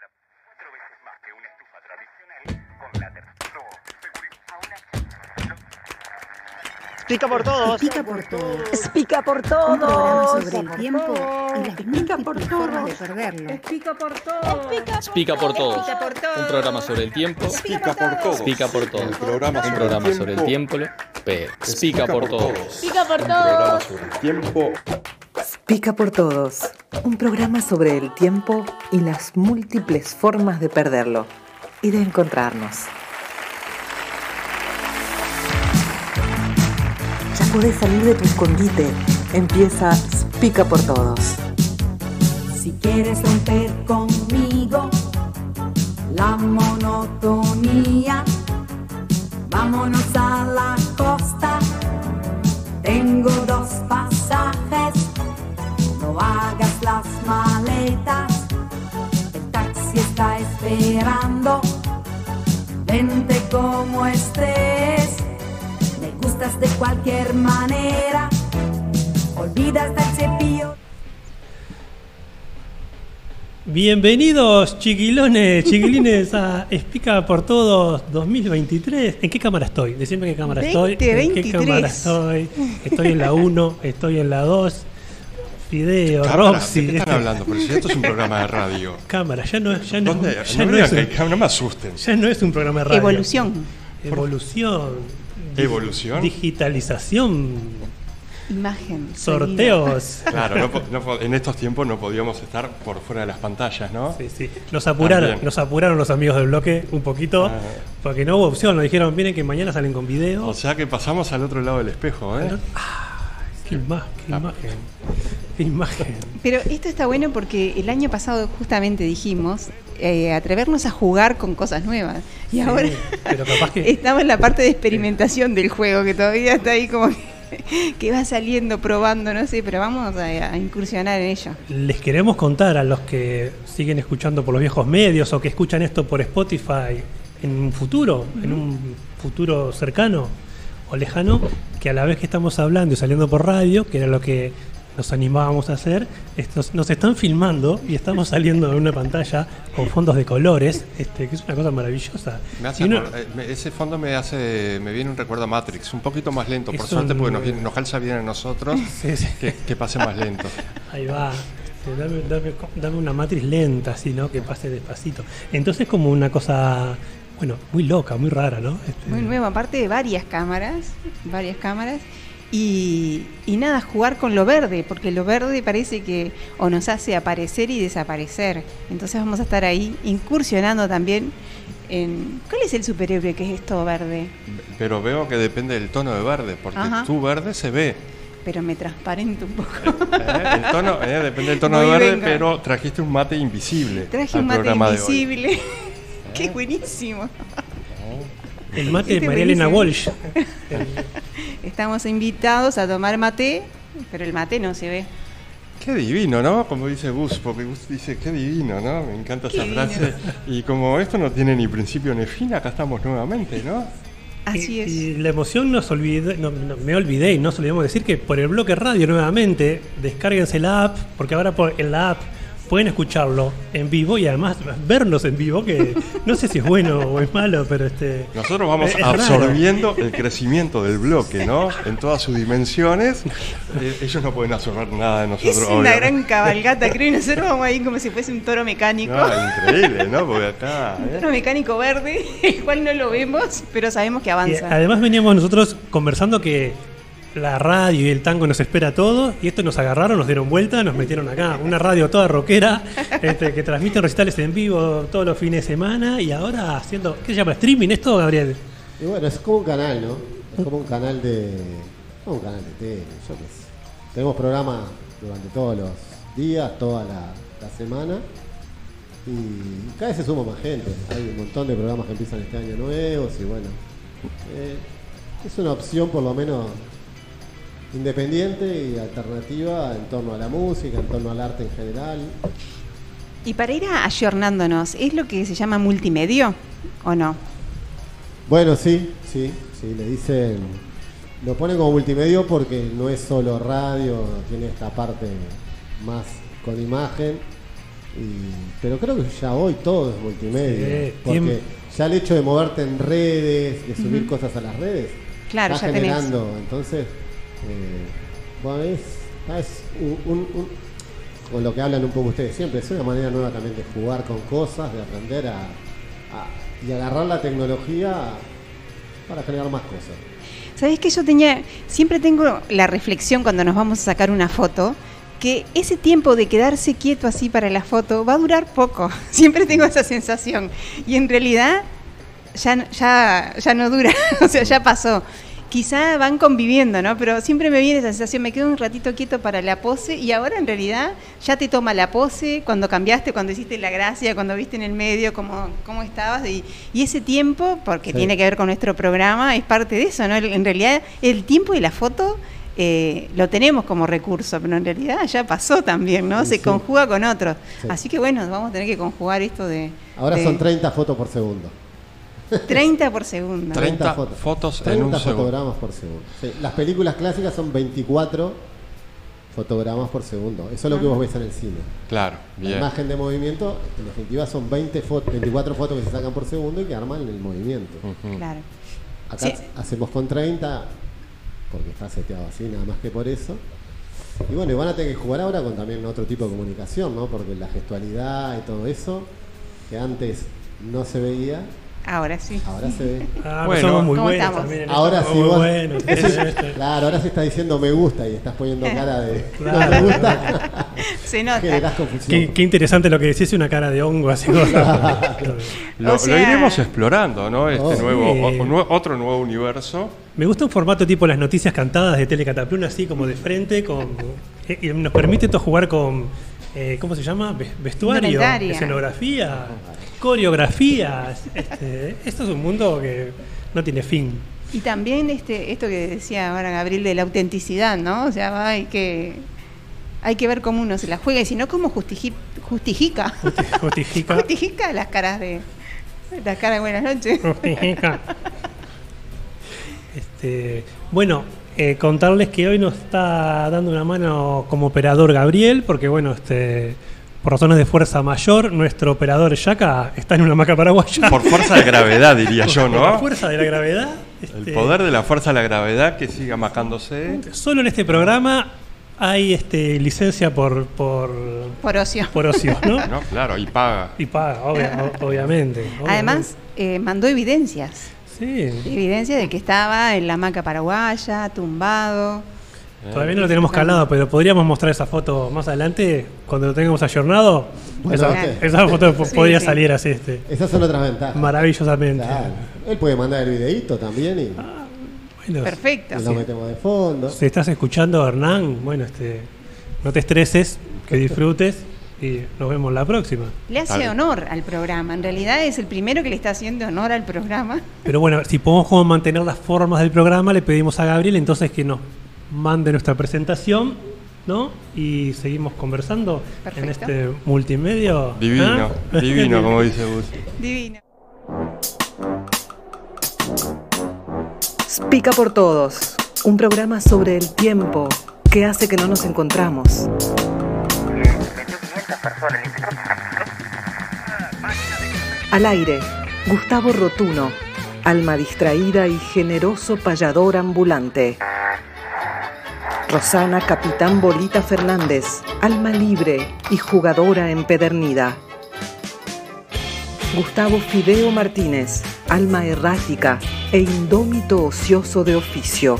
Ahora, cuatro veces más que una estufa tradicional con la tercera. Pica por todos. Pica por todos. Pica por Un programa todos. sobre el tiempo y formas de perderlo. Pica por todos. Pica por todos. Un programa sobre el tiempo. Pica por todos. Pica por todos. Un programa sobre el tiempo, pica por todos. Pica por Un programa todos. sobre el tiempo. Pica por Todos, un programa sobre el tiempo y las múltiples formas de perderlo y de encontrarnos. Ya podés salir de tu escondite. Empieza Pica por Todos. Si quieres romper conmigo la monotonía, vámonos a la costa. Tengo dos pasajes, hagas las maletas. El taxi está esperando. Vente como estés, me gustas de cualquier manera. Olvidas del cepillo. Bienvenidos, chiquilones, chiquilines, a Explica por Todos 2023. ¿En qué cámara estoy? Decime en qué cámara estoy. ¿En qué 2023. cámara estoy? Estoy en la 1, estoy en la 2. Fideo, Cámara, Roxy. ¿De qué están este- hablando? Pero si esto es un programa de radio. Cámara, ya no, ya no, ¿Dónde? ya No, es digan un, que- no me asusten. ya no es un programa de radio. Evolución. Evolución. ¿Evolución? Digitalización. Imagen. Sorteos. Claro, no en estos tiempos no podíamos estar por fuera de las pantallas, ¿no? Sí, sí. Nos apuraron, También. nos apuraron los amigos del bloque un poquito, Ah. porque no hubo opción. Nos dijeron, miren que mañana salen con video. O sea que pasamos al otro lado del espejo, ¿eh? Qué, ima- qué imagen. Qué imagen. Pero esto está bueno porque el año pasado justamente dijimos eh, atrevernos a jugar con cosas nuevas. Y Sí, ahora pero capaz que- estamos en la parte de experimentación del juego, que todavía está ahí como que, que va saliendo, probando, no sé, pero vamos a, a incursionar en ello. Les queremos contar a los que siguen escuchando por los viejos medios o que escuchan esto por Spotify en un futuro, en un futuro cercano o lejano, que a la vez que estamos hablando y saliendo por radio, que era lo que nos animábamos a hacer, estos, nos están filmando y estamos saliendo en una pantalla con fondos de colores, este, que es una cosa maravillosa. Me hace uno- eh, ese fondo me hace me viene un recuerdo a Matrix, un poquito más lento, por suerte, un- porque nos, viene- nos calza bien a nosotros Sí, sí. que, que pase más lento. Ahí va. Este, Dame, dame- dame una matriz lenta, así, ¿no? Que pase despacito. Entonces, como una cosa, bueno, muy loca, muy rara, ¿no? Este, Muy nuevo, aparte de varias cámaras, varias cámaras. Y, y nada, jugar con lo verde, porque lo verde parece que o nos hace aparecer y desaparecer. Entonces vamos a estar ahí incursionando también en... ¿Cuál es el superhéroe que es esto verde? Pero veo que depende del tono de verde, porque Ajá. tu verde se ve. Pero me transparente un poco. ¿eh? El tono, eh, depende del tono Muy de verde, venga. pero trajiste un mate invisible. Traje al un mate programa de hoy. ¡Qué buenísimo! el mate de Este María Elena. Walsh. Estamos invitados a tomar mate, pero el mate no se ve. Qué divino, ¿no? Como dice Gus, porque Gus dice, qué divino, ¿no? Me encanta Qué esa divino. frase. Y como esto no tiene ni principio ni fin, acá estamos nuevamente, ¿no? Así es. y la emoción nos olvidé, no, no, me olvidé y no se olvidemos decir que por el bloque radio nuevamente, descárguense la app, porque ahora por, en la app pueden escucharlo en vivo y además vernos en vivo, que no sé si es bueno o es malo, pero este. Nosotros vamos es- es raro. absorbiendo el crecimiento del bloque, ¿no? En todas sus dimensiones. Eh, ellos no pueden absorber nada de nosotros. Es una obviamente. gran cabalgata, creo, y nosotros vamos ahí como si fuese un toro mecánico. No, increíble, ¿no? Porque acá. Un ¿eh? toro mecánico verde, el cual no lo vemos, pero sabemos que Y avanza. además veníamos nosotros conversando que la radio y el tango nos espera todo y esto nos agarraron, nos dieron vuelta, nos metieron acá, una radio toda rockera este, que transmite recitales en vivo todos los fines de semana y ahora haciendo, ¿qué se llama? ¿Streaming esto, Gabriel? Y bueno, es como un canal, ¿no? Es como un canal de. No un canal de tele, yo qué sé. Tenemos programas durante todos los días, toda la, la semana. Y cada vez se suma más gente. Hay un montón de programas que empiezan este año nuevos y bueno. eh, es una opción por lo menos independiente y alternativa en torno a la música, en torno al arte en general. Y para ir ayornándonos, ¿es lo que se llama multimedio o no? Bueno, sí, sí, sí, le dicen, lo ponen como multimedio porque no es solo radio, tiene esta parte más con imagen Y- pero creo que ya hoy todo es multimedia. Sí, porque tiempo. ya el hecho de moverte en redes, de subir cosas a las redes, Claro, está ya tenés. generando. Entonces, eh, bueno, es, un, un- con lo que hablan un poco ustedes siempre, es una manera nueva también de jugar con cosas, de aprender a, y agarrar la tecnología para generar más cosas. ¿Sabés que yo tenía, siempre tengo la reflexión cuando nos vamos a sacar una foto, que ese tiempo de quedarse quieto así para la foto va a durar poco. Siempre tengo esa sensación. Y en realidad ya, ya, ya no dura, o sea, ya pasó. Quizá van conviviendo, ¿no? Pero siempre me viene esa sensación, me quedo un ratito quieto para la pose y ahora en realidad ya te toma la pose cuando cambiaste, cuando hiciste la gracia, cuando viste en el medio cómo, cómo estabas y, y ese tiempo, porque Sí. tiene que ver con nuestro programa, es parte de eso, ¿no? En realidad el tiempo y la foto eh, lo tenemos como recurso, pero en realidad ya pasó también, ¿no? Sí, Se sí. conjuga con otros. Sí. Así que bueno, vamos a tener que conjugar esto de... Ahora de son 30 fotos por segundo. 30 por segundo. 30 fotos. fotos en 30 un segundo. fotogramas por segundo. Sí, Las películas clásicas son 24 fotogramas por segundo. Eso es lo que vos ves en el cine. Claro, La imagen de movimiento, en definitiva, son 20 fotos, 24 fotos que se sacan por segundo y que arman el movimiento. Claro. Acá Sí. hacemos con 30, porque está seteado así, nada más que por eso. Y bueno, y van a tener que jugar ahora con también otro tipo de comunicación, ¿no? Porque la gestualidad y todo eso, que antes no se veía, Ahora sí. ahora se ve. Ah, Bueno. somos muy ¿Cómo buenos estamos? también. en Ahora sí muy vos- claro, ahora se está diciendo me gusta y estás poniendo cara de no Claro. me gusta. Se nota. Qué, qué interesante lo que decís, una cara de hongo así. Lo, O sea- lo iremos explorando, ¿no? Este Oh. nuevo, Sí. o- otro nuevo universo. Me gusta un formato tipo las noticias cantadas de Telecataplún, así como de frente, con eh, y nos permite esto jugar con, eh, ¿cómo se llama? Ve- Vestuario, escenografía, coreografías. Este, esto es un mundo que no tiene fin. Y también este, esto que decía ahora Gabriel de la autenticidad, ¿no? O sea, hay que hay que ver cómo uno se la juega y si no, cómo justifi- justifica. Justifica. justifica las caras de las caras de buenas noches. Justifica. Este, bueno, eh, contarles que hoy nos está dando una mano como operador Gabriel, porque bueno, este, por razones de fuerza mayor, nuestro operador Yaka está en una maca paraguaya. Por fuerza de gravedad, diría yo, Por la ¿no? fuerza de la gravedad. El este, poder de la fuerza de la gravedad que siga macándose. Solo en este programa hay este, licencia por, por, Por ocio. por ocio, ¿no? No, claro, y paga. Y paga, obvia- o- obviamente, Además, eh, mandó evidencias. Sí. Evidencia de que estaba en la hamaca paraguaya, tumbado. Todavía no lo tenemos calado, pero podríamos mostrar esa foto más adelante cuando lo tengamos ayornado. Bueno, esa, foto Sí, podría sí. salir así, este, Esas son otras ventajas. maravillosamente. Claro. Él puede mandar el videíto también y, Bueno, Perfecto. y lo metemos de fondo. si estás escuchando, Hernán, bueno, este, no te estreses, que disfrutes y nos vemos la próxima. Le hace Dale. honor al programa. En realidad es el primero que le está haciendo honor al programa. Pero bueno, si podemos como mantener las formas del programa, le pedimos a Gabriel entonces que nos mande nuestra presentación, ¿no? Y seguimos conversando en este multimedio. Divino, ¿Ah? divino, como dice Gus. Divino. Pica por todos, un programa sobre el tiempo que hace que no nos encontramos. Al aire, Gustavo Rotuno, alma distraída y generoso payador ambulante. Rosana Capitán Bolita Fernández, alma libre y jugadora empedernida. Gustavo Fideo Martínez, alma errática e indómito ocioso de oficio.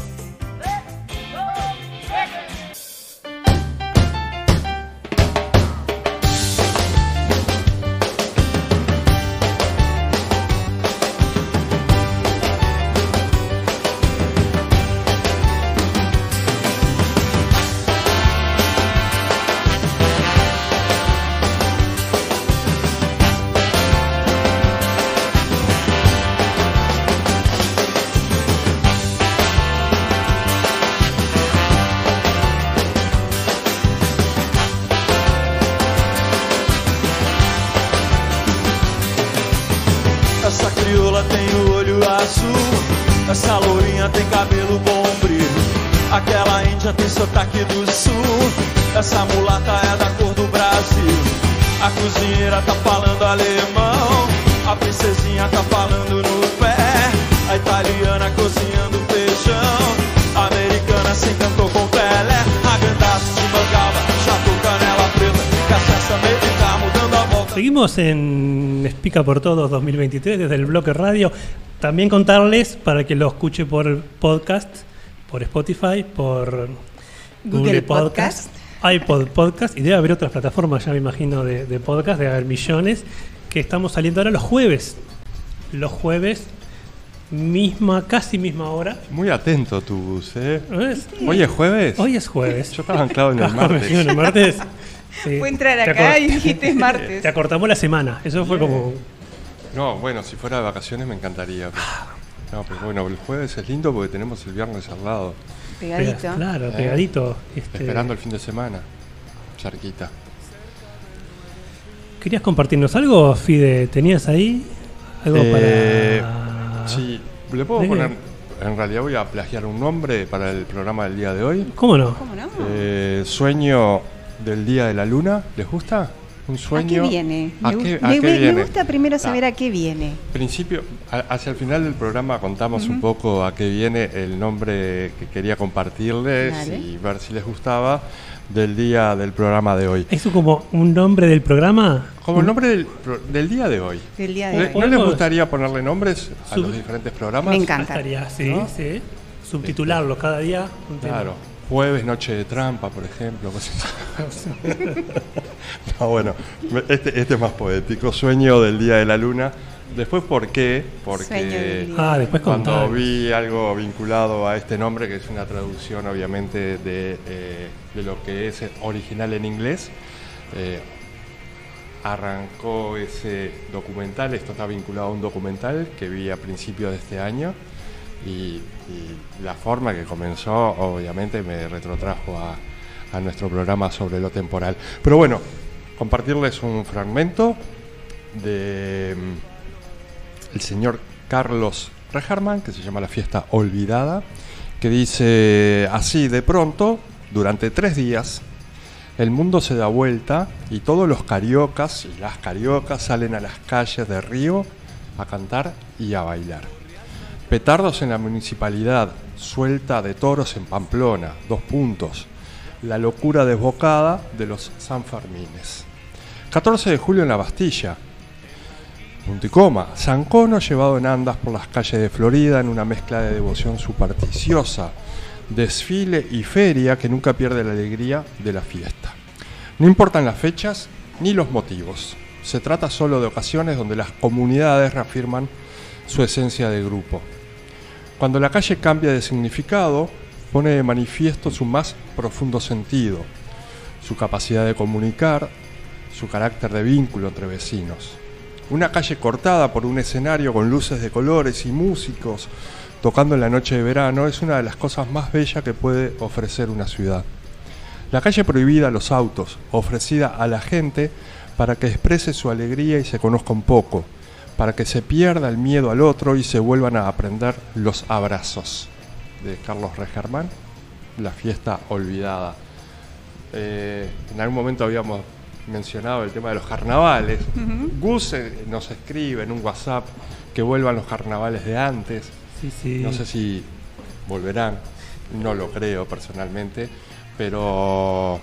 Por Todos 2023 desde el bloque radio. También contarles para que lo escuche por podcast, por Spotify, por Google, Google Podcast, iPod Podcast y debe haber otras plataformas, ya me imagino, de, de podcast, debe haber millones, que estamos saliendo ahora los jueves. Los jueves, misma, casi misma hora. Muy atento tu bus, ¿eh? ¿Ves? Hoy es jueves. Hoy es jueves. Yo estaba anclado en el Ah, martes. sí, en el martes. Sí. Fue entrar acá y dijiste es martes. Te acortamos la semana. Eso fue como. No, bueno, si fuera de vacaciones me encantaría. pero- No, pero bueno, el jueves es lindo porque tenemos el viernes al lado. Pegadito. Pega- Claro, ¿eh? pegadito. este, Esperando el fin de semana. Cerquita. ¿Querías compartirnos algo, Fide? ¿Tenías ahí algo Eh, para.? Sí, le puedo poner. En realidad voy a plagiar un nombre para el programa del día de hoy. ¿Cómo no? ¿Cómo no? Eh, sueño del día de la luna. ¿Les gusta? Un ¿A qué viene? ¿A me, qué, a me- qué me- me viene? gusta primero Ah, saber a qué viene. principio, a- hacia el final del programa contamos un poco a qué viene el nombre que quería compartirles Dale. y ver si les gustaba del día del programa de hoy. ¿Eso como un nombre del programa? Como el nombre del, pro- del día de hoy. Del día de ¿Le- hoy. ¿No les gustaría ponerle nombres a Sub- los diferentes programas? Me encanta. Estaría, sí, ¿No? sí. Subtitularlo cada día. un tema. Claro. Jueves, noche de trampa, por ejemplo. no, bueno, este, este es más poético. Sueño del día de la luna. Después, ¿por qué? Porque. Ah, después cuando contar. vi algo vinculado a este nombre, que es una traducción obviamente de, eh, de lo que es original en inglés, eh, arrancó ese documental, esto está vinculado a un documental que vi a principios de este año y, la forma que comenzó obviamente me retrotrajo a, nuestro programa sobre lo temporal. Pero bueno, compartirles un fragmento de mm, el señor Carlos Rejarman, que se llama La fiesta olvidada, que dice así, de pronto, durante tres días, el mundo se da vuelta y todos los cariocas y las cariocas salen a las calles de Río a cantar y a bailar. Petardos en la municipalidad, suelta de toros en Pamplona, dos puntos. La locura desbocada de los Sanfermines. 14 de julio en la Bastilla, punto y coma. Sancono llevado en andas por las calles de Florida en una mezcla de devoción supersticiosa, desfile y feria que nunca pierde la alegría de la fiesta. No importan las fechas ni los motivos. Se trata solo de ocasiones donde las comunidades reafirman su esencia de grupo. Cuando la calle cambia de significado, pone de manifiesto su más profundo sentido, su capacidad de comunicar, su carácter de vínculo entre vecinos. Una calle cortada por un escenario con luces de colores y músicos tocando en la noche de verano es una de las cosas más bellas que puede ofrecer una ciudad. La calle prohibida a los autos, ofrecida a la gente para que exprese su alegría y se conozca un poco, para que se pierda el miedo al otro y se vuelvan a aprender los abrazos. De Carlos Regermán, La fiesta olvidada. Eh, en algún momento habíamos mencionado el tema de los carnavales. Gus eh, nos escribe en un WhatsApp que vuelvan los carnavales de antes. Sí, sí. No sé si volverán, no lo creo personalmente, pero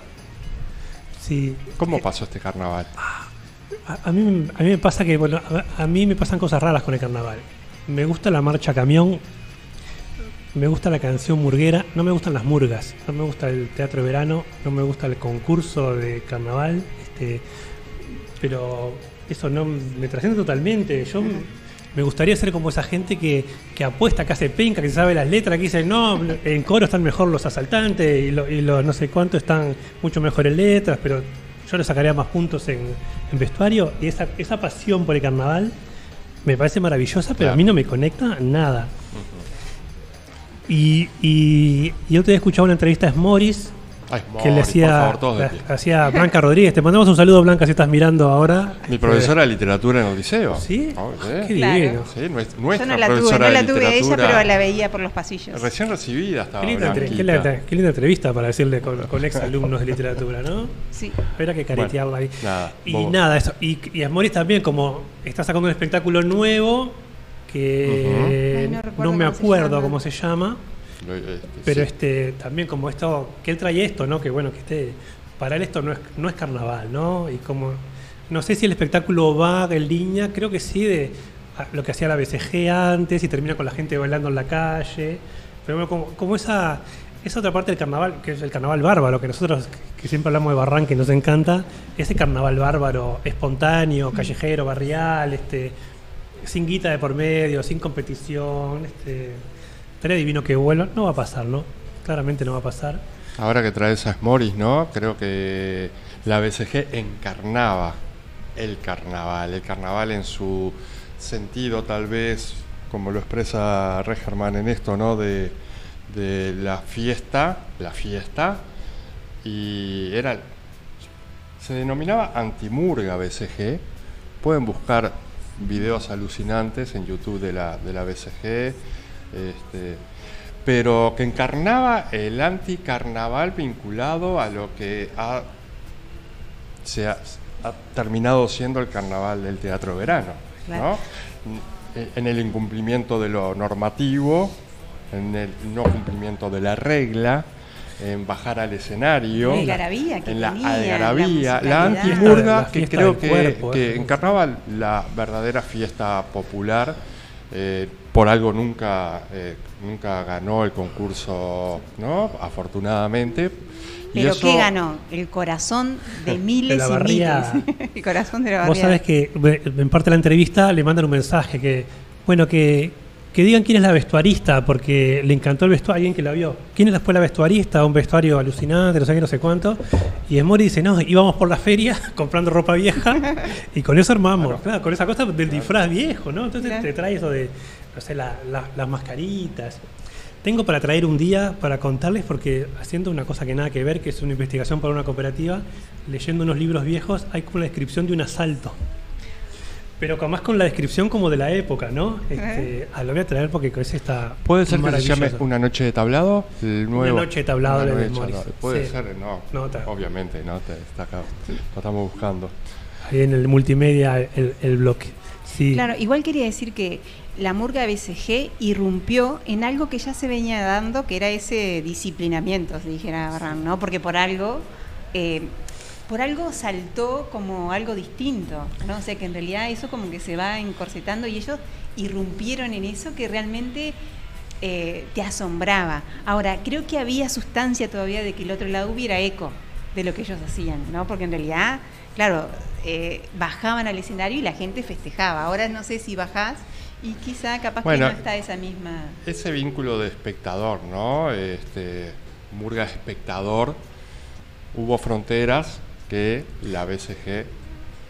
Sí. ¿cómo pasó este carnaval? A, a mí, a mí me pasa que, bueno, a, a mí me pasan cosas raras con el carnaval. Me gusta la marcha camión, me gusta la canción murguera, no me gustan las murgas, no me gusta el teatro de verano, no me gusta el concurso de carnaval, este, pero eso no me trasciende totalmente. Yo me gustaría ser como esa gente que, que apuesta, que hace penca, que sabe las letras, que dice, no, en coro están mejor los asaltantes y, lo- y los no sé cuánto están mucho mejor en letras, pero yo le sacaría más puntos en, en vestuario. Y esa, esa pasión por el carnaval me parece maravillosa, pero a mí no me conecta nada. Y, y, y otro día escuchaba una entrevista de Morris Ay, que le hacía, favor, la- pie. hacía Blanca Rodríguez. Te mandamos un saludo, Blanca, si estás mirando ahora. Mi profesora de literatura en el liceo. ¿Sí? Oh, Qué Claro. divino. Sí, nuestra, Yo no la tuve, no la tuve a ella, pero la veía por los pasillos. Recién recibida estaba Qué linda, qué, linda, qué linda entrevista para decirle con, con ex alumnos de literatura, ¿no? Sí. Era que caretearla ahí. Nada, Y nada, eso. Y, y Asmoris también, como está sacando un espectáculo nuevo que. Ay, no me cómo se acuerdo llama. cómo se llama. Este, Pero sí. este también como esto, que él trae esto, ¿no? Que bueno, que esté, para él esto no es, no es carnaval, ¿no? Y como, no sé si el espectáculo va en línea, creo que sí, de lo que hacía la BCG antes y termina con la gente bailando en la calle. Pero bueno, como, como esa, esa otra parte del carnaval, que es el carnaval bárbaro, que nosotros que siempre hablamos de Barranca y nos encanta, ese carnaval bárbaro, espontáneo, callejero, barrial, este, sin guita de por medio, sin competición, este, estaría divino que vuelva. No va a pasar, ¿no? Claramente no va a pasar. Ahora que traes a Smoris, ¿no? Creo que la BCG encarnaba el carnaval, el carnaval en su sentido tal vez, como lo expresa Regerman en esto, ¿no? De, de la fiesta, la fiesta, y era, se denominaba antimurga BCG, pueden buscar videos alucinantes en YouTube de la, de la BCG, este, pero que encarnaba el anticarnaval vinculado a lo que ha, se ha, ha terminado siendo el carnaval del teatro verano, Claro. ¿no? En el incumplimiento de lo normativo, en el no cumplimiento de la regla, en bajar al escenario, La algarabía que en la tenía, la algarabía, la, musicalidad. antimurga, La que creo del que, cuerpo, que ¿eh? encarnaba la verdadera fiesta popular. eh, por algo nunca, eh, nunca ganó el concurso, ¿no? Afortunadamente. Y Pero eso- ¿qué ganó? El corazón de miles la y miles. El corazón de la Vos barriada. sabés que en parte de la entrevista le mandan un mensaje que, bueno, que, que digan quién es la vestuarista, porque le encantó el vestuario, alguien que la vio. ¿Quién es fue la vestuarista? Un vestuario alucinante, no sé qué, no sé cuánto. Y Mori dice, no, íbamos por la feria comprando ropa vieja y con eso armamos. Claro, con esa cosa del disfraz viejo, ¿no? Entonces Claro. te trae eso de, no sé, la- la- las mascaritas. Tengo para traer un día para contarles, porque haciendo una cosa que nada que ver, que es una investigación para una cooperativa, leyendo unos libros viejos, hay como la descripción de un asalto. Pero con- más con la descripción como de la época, ¿no? Este, ah, lo voy a traer porque ese está ¿Puede ser que se llame maravilloso. Una noche de tablado? El nuevo. noche de tablado Una de Morris. Puede Sí. ser, no. No, Obviamente, no. Te- está acá. Lo estamos buscando. Ahí en el multimedia, el, el bloque. Sí. Claro, igual quería decir que la murga BCG irrumpió en algo que ya se venía dando, que era ese disciplinamiento, si dijera Barran, ¿no? Porque por algo, eh, por algo saltó como algo distinto, ¿no? O sea que en realidad eso como que se va encorsetando y ellos irrumpieron en eso que realmente eh, te asombraba. Ahora, creo que había sustancia todavía de que el otro lado hubiera eco de lo que ellos hacían, ¿no? Porque en realidad, claro, eh, bajaban al escenario y la gente festejaba. Ahora no sé si bajás y quizá capaz Bueno, que no está esa misma... Ese vínculo de espectador, ¿no? Este, Murga espectador, hubo fronteras que la BCG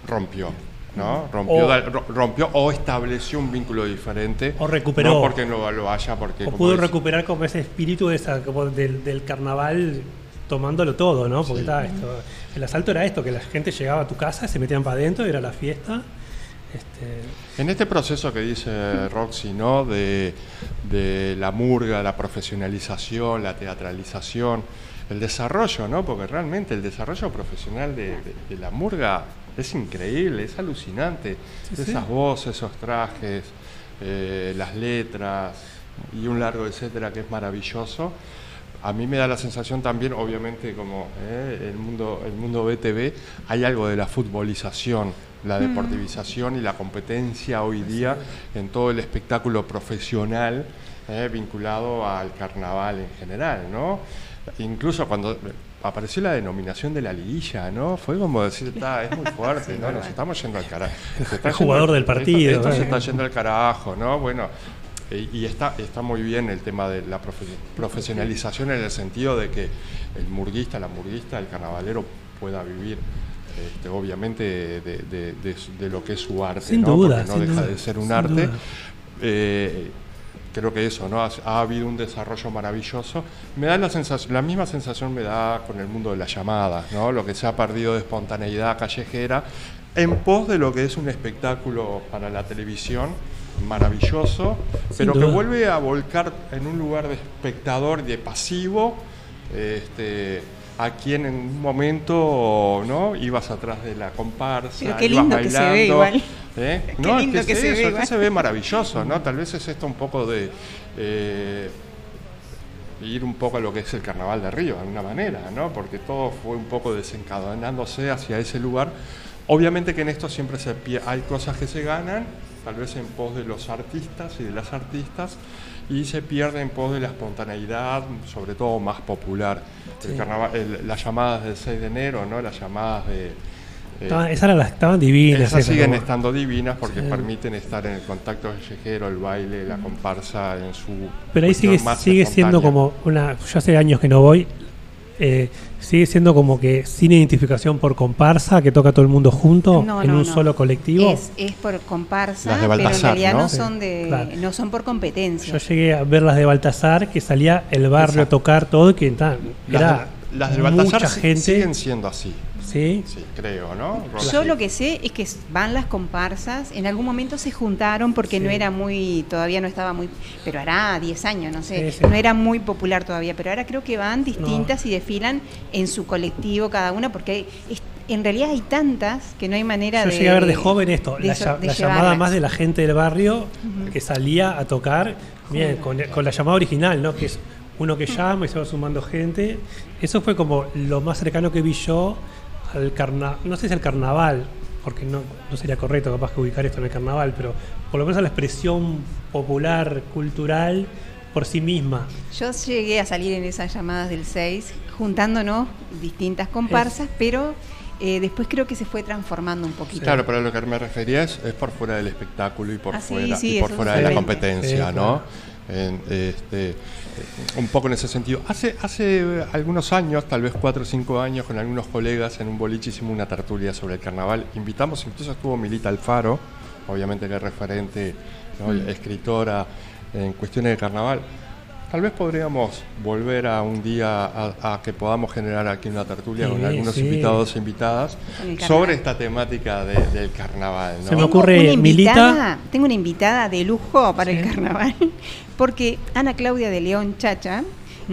rompió, ¿no? Rompió, O- da- rompió o estableció un vínculo diferente. O recuperó. No porque no lo haya, porque... O pudo recuperar como ese espíritu de esa, como del, del carnaval tomándolo todo, ¿no? Porque Sí. estaba esto, el asalto era esto, que la gente llegaba a tu casa, se metían para adentro, era la fiesta. Este, En este proceso que dice Roxy, ¿no? De, de la murga, la profesionalización, la teatralización, el desarrollo, ¿no? Porque realmente el desarrollo profesional de, de- de la murga es increíble, es alucinante. Sí, sí. Esas voces, esos trajes, eh, las letras y un largo etcétera que es maravilloso. A mí me da la sensación también, obviamente, como eh, el mundo el mundo BTV, hay algo de la futbolización, la deportivización y la competencia hoy día en todo el espectáculo profesional eh, vinculado al carnaval en general, ¿no? Incluso cuando apareció la denominación de la liguilla, ¿no? Fue como decir, está, es muy fuerte, ¿no? Nos estamos yendo al carajo. El jugador yendo- del partido, Esto, esto se eh. está yendo al carajo, ¿no? Bueno, eh, y está, está muy bien el tema de la profe- profesionalización en el sentido de que el murguista, la murguista, el carnavalero pueda vivir. Este, obviamente de, de- de su- de lo que es su arte, Sin ¿no? duda, Porque no deja duda, de ser un arte. Eh, creo que eso, ¿no? Ha, ha habido un desarrollo maravilloso. Me da la sensación, la misma sensación me da con el mundo de las llamadas, ¿no? Lo que se ha perdido de espontaneidad callejera en pos de lo que es un espectáculo para la televisión maravilloso, pero que vuelve a volcar en un lugar de espectador, de pasivo, este, a quien en un momento no ibas atrás de la comparsa, Pero qué ibas lindo que se ve bailando, igual. ¿eh? Qué No, es lindo que, que es se ve eso, acá igual. se ve maravilloso, ¿no? Tal vez es esto un poco de eh, ir un poco a lo que es el carnaval de Río, de alguna manera, ¿no? Porque todo fue un poco desencadenándose hacia ese lugar. Obviamente que en esto siempre se hay cosas que se ganan, tal vez en pos de los artistas y de las artistas, y se pierde en pos de la espontaneidad, sobre todo más popular. El carnaval, el- las llamadas del 6 de enero, ¿no? Las llamadas de... eh, esas las- estaban divinas. esas esas, siguen estando divinas porque Sí. permiten estar en el contacto callejero, el baile, la comparsa en su. Pero ahí sigue, sigue siendo como una. Yo hace años que no voy. eh, sigue siendo como que sin identificación por comparsa, que toca todo el mundo junto No, en no, un no. solo colectivo. Es, es por comparsa, Las de pero en Baltasar, realidad no, ¿no? son Sí, de, claro. no son por competencia. Yo llegué a ver las de Baltasar, que salía el barrio Exacto. a tocar todo, y que tan, Las, era de, las del Baltasar mucha gente. siguen siendo así, Sí, sí, creo, ¿no? Yo lo que sé es que van las comparsas, en algún momento se juntaron porque Sí. no era muy, todavía no estaba muy, pero hará 10 años, no sé, Sí, sí. no era muy popular todavía, pero ahora creo que van distintas y desfilan en su colectivo cada una porque es- en realidad hay tantas que no hay manera Yo de... llegué a ver de joven esto, de la, de la llamada más de la gente del barrio que salía a tocar, bien, con, con la llamada original, ¿no? Que es uno que llama y se va sumando gente. Eso fue como lo más cercano que vi yo al carnaval, no sé si al carnaval, porque no, no sería correcto capaz que ubicar esto en el carnaval, pero por lo menos a la expresión popular, cultural, por sí misma. Yo llegué a salir en esas llamadas del 6, juntándonos distintas comparsas, pero eh, después creo que se fue transformando un poquito. Claro, pero lo que me refería es, es por fuera del espectáculo y por Ah, fuera, sí, y por fuera es de la competencia, Sí, ¿no? En, este, un poco en ese sentido. Hace, hace algunos años, tal vez cuatro o cinco años, con algunos colegas en un boliche hicimos una tertulia sobre el carnaval. Invitamos, incluso estuvo Milita Alfaro, obviamente que es referente, ¿no? Mm. escritora en cuestiones de carnaval. Tal vez podríamos volver a un día a, a que podamos generar aquí una tertulia Sí, con algunos sí. invitados e invitadas sobre esta temática de- del carnaval. ¿no? Se me Tengo ocurre, una Milita. invitada- Tengo una invitada de lujo para el carnaval, porque Ana Claudia de León Chacha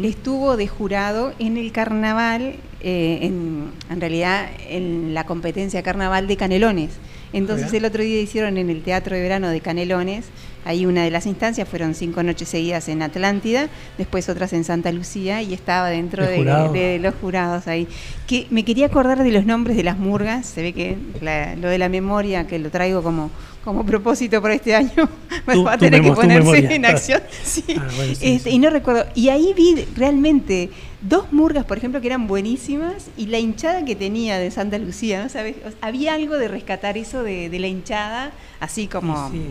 estuvo de jurado en el carnaval, eh, en, en realidad en la competencia carnaval de Canelones. Entonces Mira. el otro día hicieron en el Teatro de Verano de Canelones, ahí una de las instancias, fueron cinco noches seguidas en Atlántida, después otras en Santa Lucía y estaba dentro De de, jurado. de los jurados ahí. Que me quería acordar de los nombres de las murgas, se ve que la- lo de la memoria, que lo traigo como, como propósito para este año, va a tener que ponerse en acción. Sí. Ah, bueno, sí, Este, sí. Y no recuerdo. Y ahí vi realmente dos murgas, por ejemplo, que eran buenísimas y la hinchada que tenía de Santa Lucía, ¿no sabes? O sea, había algo de rescatar eso de, de la hinchada, así como Sí,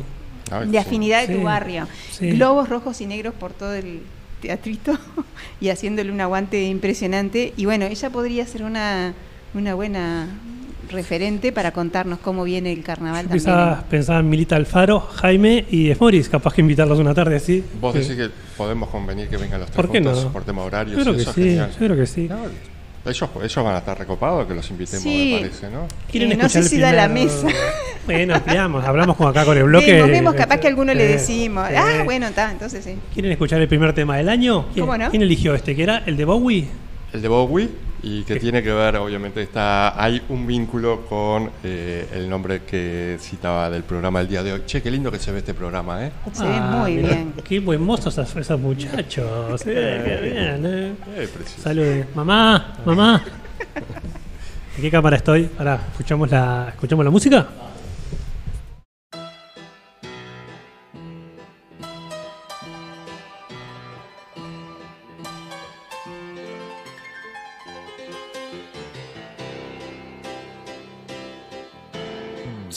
Ay, de sí. afinidad de Sí, tu barrio. sí. Globos rojos y negros por todo el teatrito y haciéndole un aguante impresionante. Y bueno, ella podría ser una, una buena referente para contarnos cómo viene el carnaval Yo también. pensaba, pensaba en Milita Alfaro, Jaime y Esmoris, capaz que invitarlos una tarde así. Vos Sí. decís que podemos convenir que vengan los tres ¿Por qué juntos no? por tema horario. Yo creo que sí, yo creo que sí. No, ellos, ellos van a estar recopados que los invitemos, Sí. me parece, ¿no? ¿Quieren Eh, no escuchar sé el si da la mesa. Bueno, ampliamos, hablamos con acá con el bloque. Vemos, vemos, capaz que a alguno le Eh, decimos. eh. Ah, bueno, está, entonces sí. ¿Quieren escuchar el primer tema del año? ¿Quién, ¿Cómo no? quién eligió este? ¿Que era el de Bowie? El de Bowie y que tiene que ver, obviamente, está hay un vínculo con eh, el nombre que citaba del programa del día de hoy. Che, qué lindo que se ve este programa, ¿eh? Muy Ah, mirá, bien. Qué buen mozo esos, esos muchachos. eh, qué bien, eh. Eh, precioso. Salud. Mamá, mamá. ¿En qué cámara estoy? Ahora, ¿escuchamos la, ¿escuchamos la música?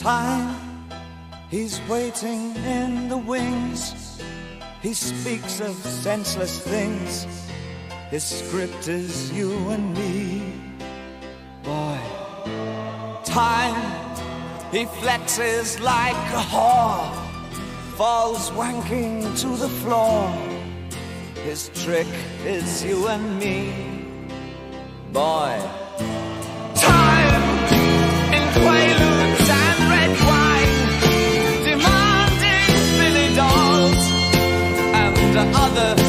time. He's waiting in the wings. He speaks of senseless things. His script is you and me. Boy, time. He flexes like a whore. Falls wanking to the floor. His trick is you and me. Boy. the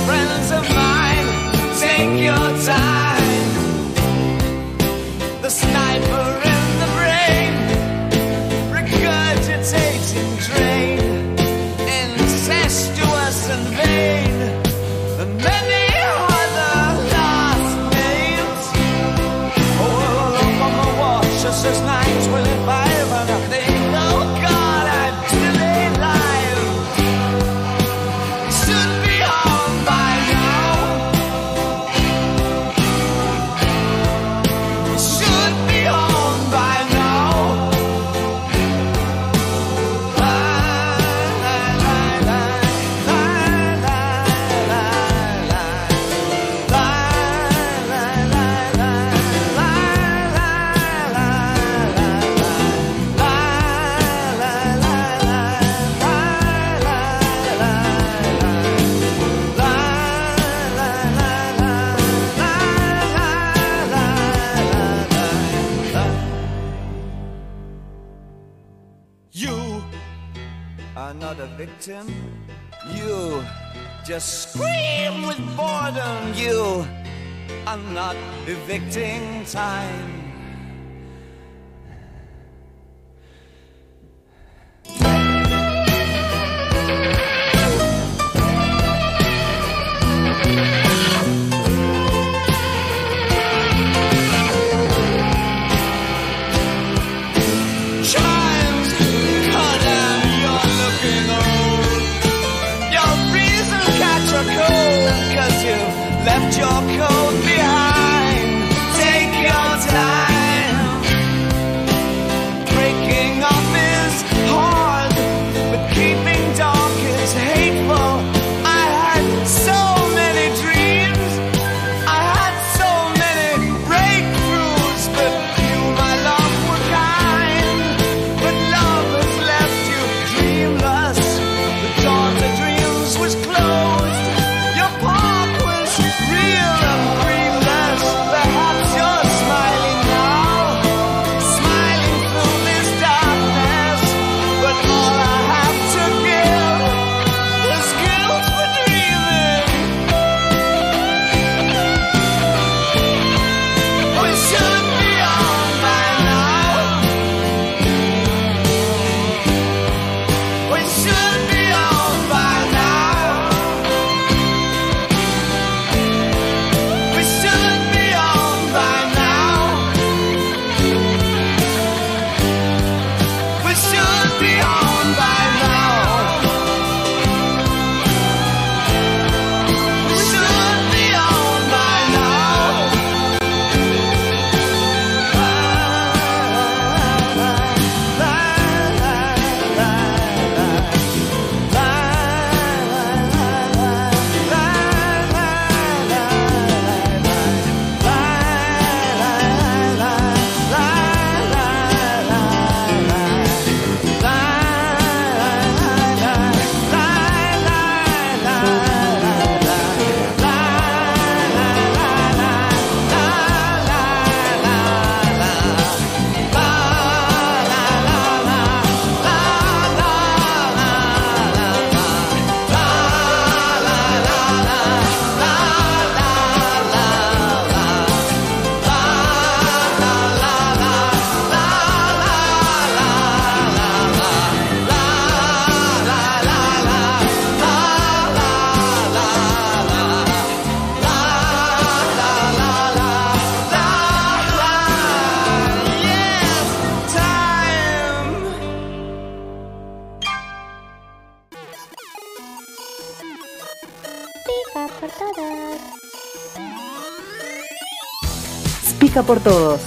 por todos,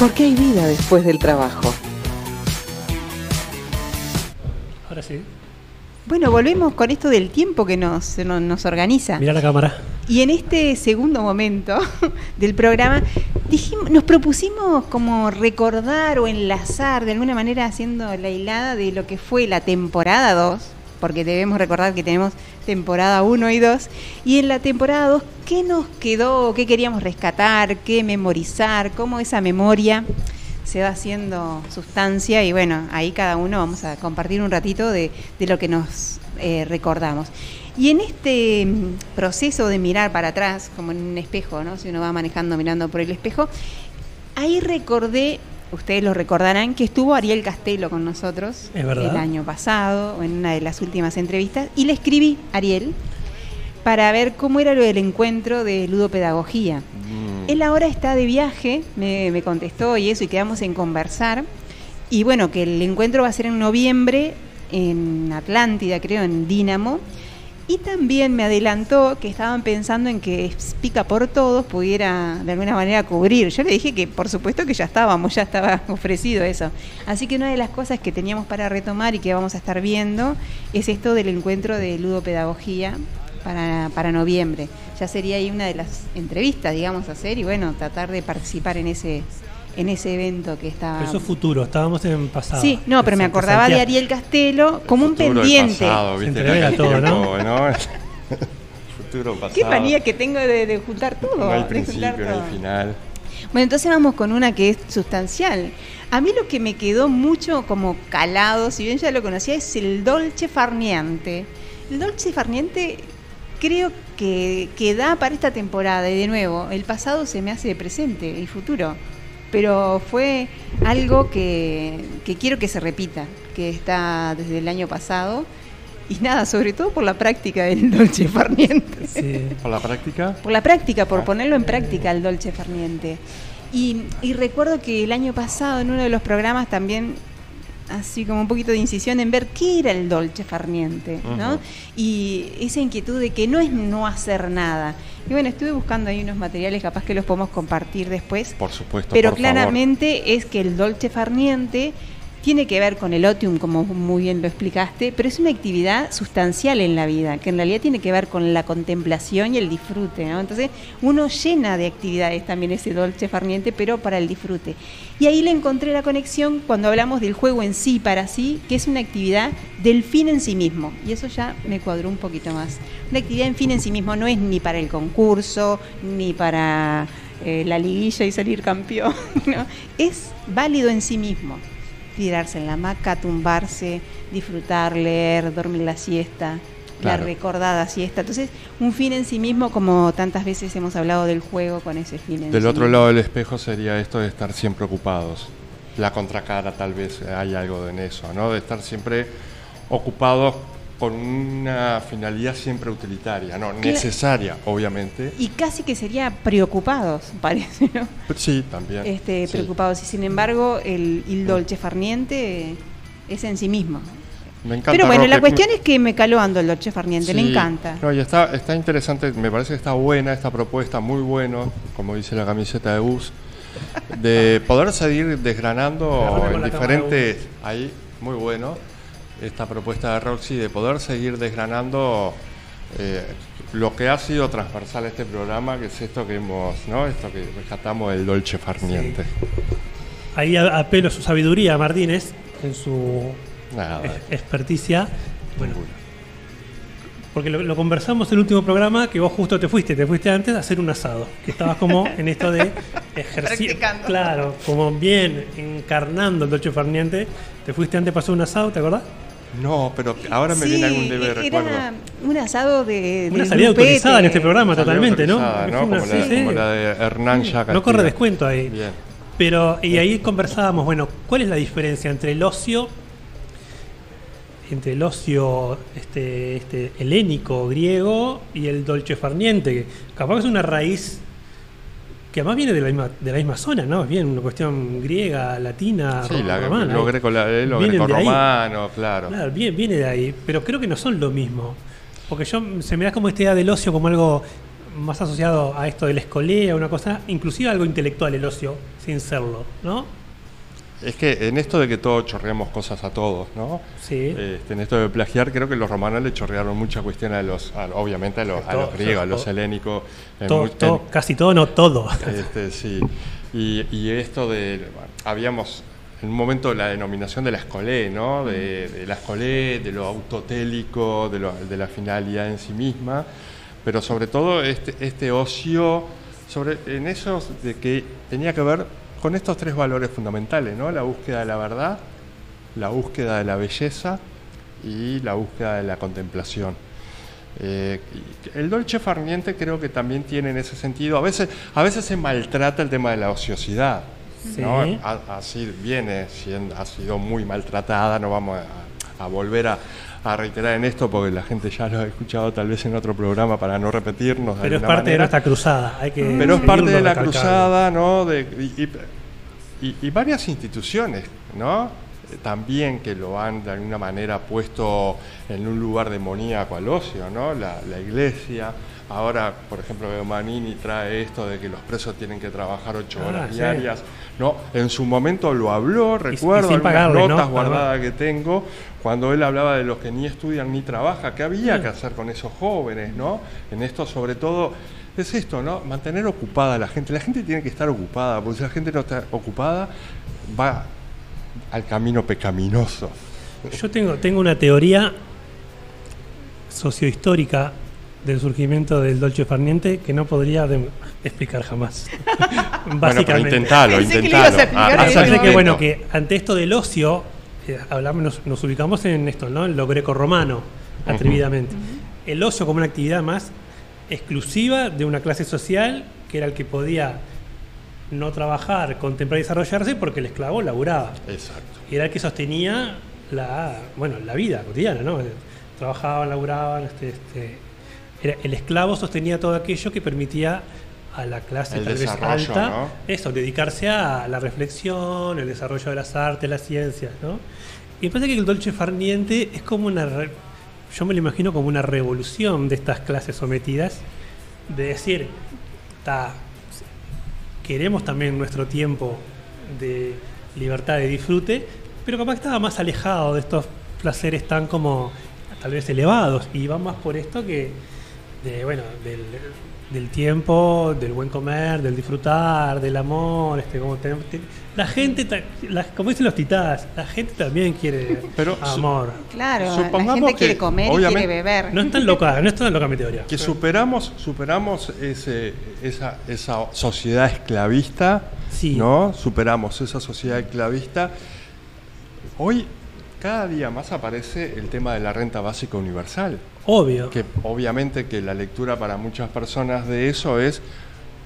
porque hay vida después del trabajo. Ahora sí. Bueno, volvemos con esto del tiempo que nos, nos organiza. Mira la cámara. Y en este segundo momento del programa dijimos, nos propusimos como recordar o enlazar de alguna manera haciendo la hilada de lo que fue la temporada 2, porque debemos recordar que tenemos temporada 1 y 2. Y en la temporada 2, ¿qué nos quedó? ¿Qué queríamos rescatar? ¿Qué memorizar? ¿Cómo esa memoria se va haciendo sustancia? Y bueno, ahí cada uno vamos a compartir un ratito de, de lo que nos eh, recordamos. Y en este mm, proceso de mirar para atrás, como en un espejo, ¿no? Si uno va manejando mirando por el espejo, ahí recordé, ustedes lo recordarán, que estuvo Ariel Castelo con nosotros Es verdad. el año pasado, en una de las últimas entrevistas, y le escribí a Ariel para ver cómo era lo del encuentro de ludopedagogía. Él ahora está de viaje, me, me contestó y eso, y quedamos en conversar. Y bueno, que el encuentro va a ser en noviembre en Atlántida, creo, en Dínamo. Y también me adelantó que estaban pensando en que Pica por Todos pudiera de alguna manera cubrir. Yo le dije que por supuesto que ya estábamos, ya estaba ofrecido eso. Así que una de las cosas que teníamos para retomar y que vamos a estar viendo es esto del encuentro de ludopedagogía para, para noviembre. Ya sería ahí una de las entrevistas, digamos, hacer y bueno, tratar de participar en ese en ese evento que está Pero eso es futuro, estábamos en pasado. Sí, no, pero me acordaba de. Ariel Castelo como un pendiente. pasado, ¿viste? todo, ¿no? tiempo, ¿no? Futuro, pasado. Qué manía que tengo de, de juntar todo. No hay de principio, no hay final. Bueno, entonces vamos con una que es sustancial. A mí lo que me quedó mucho como calado, si bien ya lo conocía, es el dolce farniente. El dolce farniente creo que, que da para esta temporada y de nuevo, el pasado se me hace presente y futuro. Pero fue algo que, que quiero que se repita, que está desde el año pasado. Y nada, sobre todo por la práctica del dolce farniente. Sí. ¿Por la práctica? Por la práctica, por ponerlo en práctica el dolce farniente. Y, y recuerdo que el año pasado en uno de los programas también, así como un poquito de incisión en ver qué era el dolce farniente, ¿no? Y esa inquietud de que no es no hacer nada. Y bueno, estuve buscando ahí unos materiales, capaz que los podemos compartir después. Por supuesto, Pero por favor. claramente es que el dolce farniente tiene que ver con el otium, como muy bien lo explicaste, pero es una actividad sustancial en la vida, que en realidad tiene que ver con la contemplación y el disfrute, ¿no? Entonces, uno llena de actividades también ese dolce farniente, pero para el disfrute. Y ahí le encontré la conexión cuando hablamos del juego en sí para sí, que es una actividad del fin en sí mismo. Y eso ya me cuadró un poquito más. Una actividad en fin en sí mismo no es ni para el concurso, ni para eh, la liguilla y salir campeón, ¿no? Es válido en sí mismo tirarse en la hamaca, tumbarse, disfrutar, leer, dormir la siesta, Claro. la recordada siesta. Entonces, un fin en sí mismo, como tantas veces hemos hablado del juego con ese fin en Del sí otro mismo. lado del espejo sería esto de estar siempre ocupados. La contracara tal vez hay algo en eso, ¿no? De estar siempre ocupados con una finalidad siempre utilitaria, ¿no? Necesaria, obviamente. Y casi que sería preocupados, parece, ¿no? Sí, también. Este, Sí. preocupados. Y sin embargo, el, il dolce farniente es en sí mismo. Me encanta, Pero bueno, Roque. la cuestión es que me caló ando el dolce farniente, me Sí. encanta. No, y está, está interesante, me parece que está buena esta propuesta, muy bueno, como dice la camiseta de Gus, de poder seguir desgranando en diferentes, ahí, muy bueno, esta propuesta de Roxy, de poder seguir desgranando eh, lo que ha sido transversal a este programa, que es esto que hemos, ¿no? Esto que rescatamos del Dolce Farniente. Ahí a- apelo a su sabiduría, Martínez, en su Nada. ex- experticia. Bueno, porque lo, lo conversamos en el último programa que vos justo te fuiste, te fuiste antes a hacer un asado, que estabas como en esto de ejercicio. Practicando. Claro, como bien encarnando el dolce farniente. Te fuiste antes para hacer un asado, ¿te acordás? No, pero ahora me Sí, viene algún debe era recuerdo. un asado de, Una salida grupete. autorizada en este programa, Salida totalmente, ¿no? ¿no? Como, la, sí, sí. como la de Hernán No corre descuento ahí. Bien. Pero, y ahí conversábamos, bueno, ¿cuál es la diferencia entre el ocio, entre el ocio este, este, helénico, griego, y el dolce farniente? Que capaz que es una raíz que además viene de la misma, de la misma zona, ¿no? Es bien una cuestión griega, latina, Sí, la, romana. lo, greco, eh, lo greco-romano, claro. Claro, viene, viene de ahí, pero creo que no son lo mismo. Porque yo se me da como esta idea del ocio como algo más asociado a esto del escolea, una cosa, inclusive algo intelectual el ocio, sin serlo, ¿no? Es que en esto de que todos chorreamos cosas a todos, ¿no? Sí. Este, en esto de plagiar, creo que los romanos le chorrearon mucha cuestión a los, a- obviamente a los, a los griegos, a los helénicos. Todo, mu- todo, en- casi todo, no todo. este, sí. Y, y esto de, bueno, habíamos en un momento la denominación de la escolé, ¿no? De, de la escolé, de lo autotélico, de, lo- de la finalidad en sí misma, pero sobre todo este, este ocio, sobre, en eso de que tenía que ver con estos tres valores fundamentales, ¿no? La búsqueda de la verdad, la búsqueda de la belleza y la búsqueda de la contemplación. Eh, el dolce farniente creo que también tiene en ese sentido, a veces, a veces se maltrata el tema de la ociosidad. Sí. ¿no? Así viene siendo, ha sido muy maltratada, no vamos a, a volver a, a reiterar en esto porque la gente ya lo ha escuchado tal vez en otro programa para no repetirnos. de Pero es parte de nuestra cruzada. Hay que Pero es parte de la cruzada, ¿no? De, y, y- y- varias instituciones, ¿no? También que lo han de alguna manera puesto en un lugar demoníaco al ocio, ¿no? La, la iglesia. Ahora, por ejemplo, veo Manini trae esto de que los presos tienen que trabajar ocho Ah, horas sí. diarias. No, en su momento lo habló, recuerdo sin algunas pagarle, ¿no? notas guardadas que tengo cuando él hablaba de los que ni estudian ni trabajan, qué había que hacer con esos jóvenes, ¿no? En esto sobre todo es esto, ¿no? Mantener ocupada a la gente. La gente tiene que estar ocupada, porque si la gente no está ocupada va al camino pecaminoso. Yo tengo, tengo una teoría sociohistórica del surgimiento del Dolce Farniente que no podría de- explicar jamás. Bueno, pero intentalo, que intentalo. Ah, Así que bueno, que ante esto del ocio, eh, hablamos, nos, nos ubicamos en esto, ¿no? En lo grecorromano, atrevidamente. El ocio como una actividad más exclusiva de una clase social que era el que podía no trabajar, contemplar y desarrollarse porque el esclavo laburaba. Exacto. Y era el que sostenía la, bueno, la vida cotidiana, ¿no? Trabajaban, laburaban, este, este, era- el esclavo sostenía todo aquello que permitía a la clase El tal vez alta, ¿no? eso, dedicarse a la reflexión, el desarrollo de las artes, las ciencias, ¿no? Y me parece que el Dolce Farniente es como una, re- yo me lo imagino como una revolución de estas clases sometidas, de decir, ta, queremos también nuestro tiempo de libertad de disfrute, pero capaz que estaba más alejado de estos placeres tan como tal vez elevados y va más por esto que de bueno del, del tiempo, del buen comer, del disfrutar, del amor, este como te- te- la gente ta- la- como dicen los titás, la gente también quiere Pero su- amor. Claro, la Supongamos gente que, quiere comer y quiere beber. No es tan loca, no es tan loca mi teoría. Que superamos, superamos ese, esa, esa sociedad esclavista, Sí. ¿no? Superamos esa sociedad esclavista. Hoy, cada día más aparece el tema de la renta básica universal. Obvio. Que obviamente que la lectura para muchas personas de eso es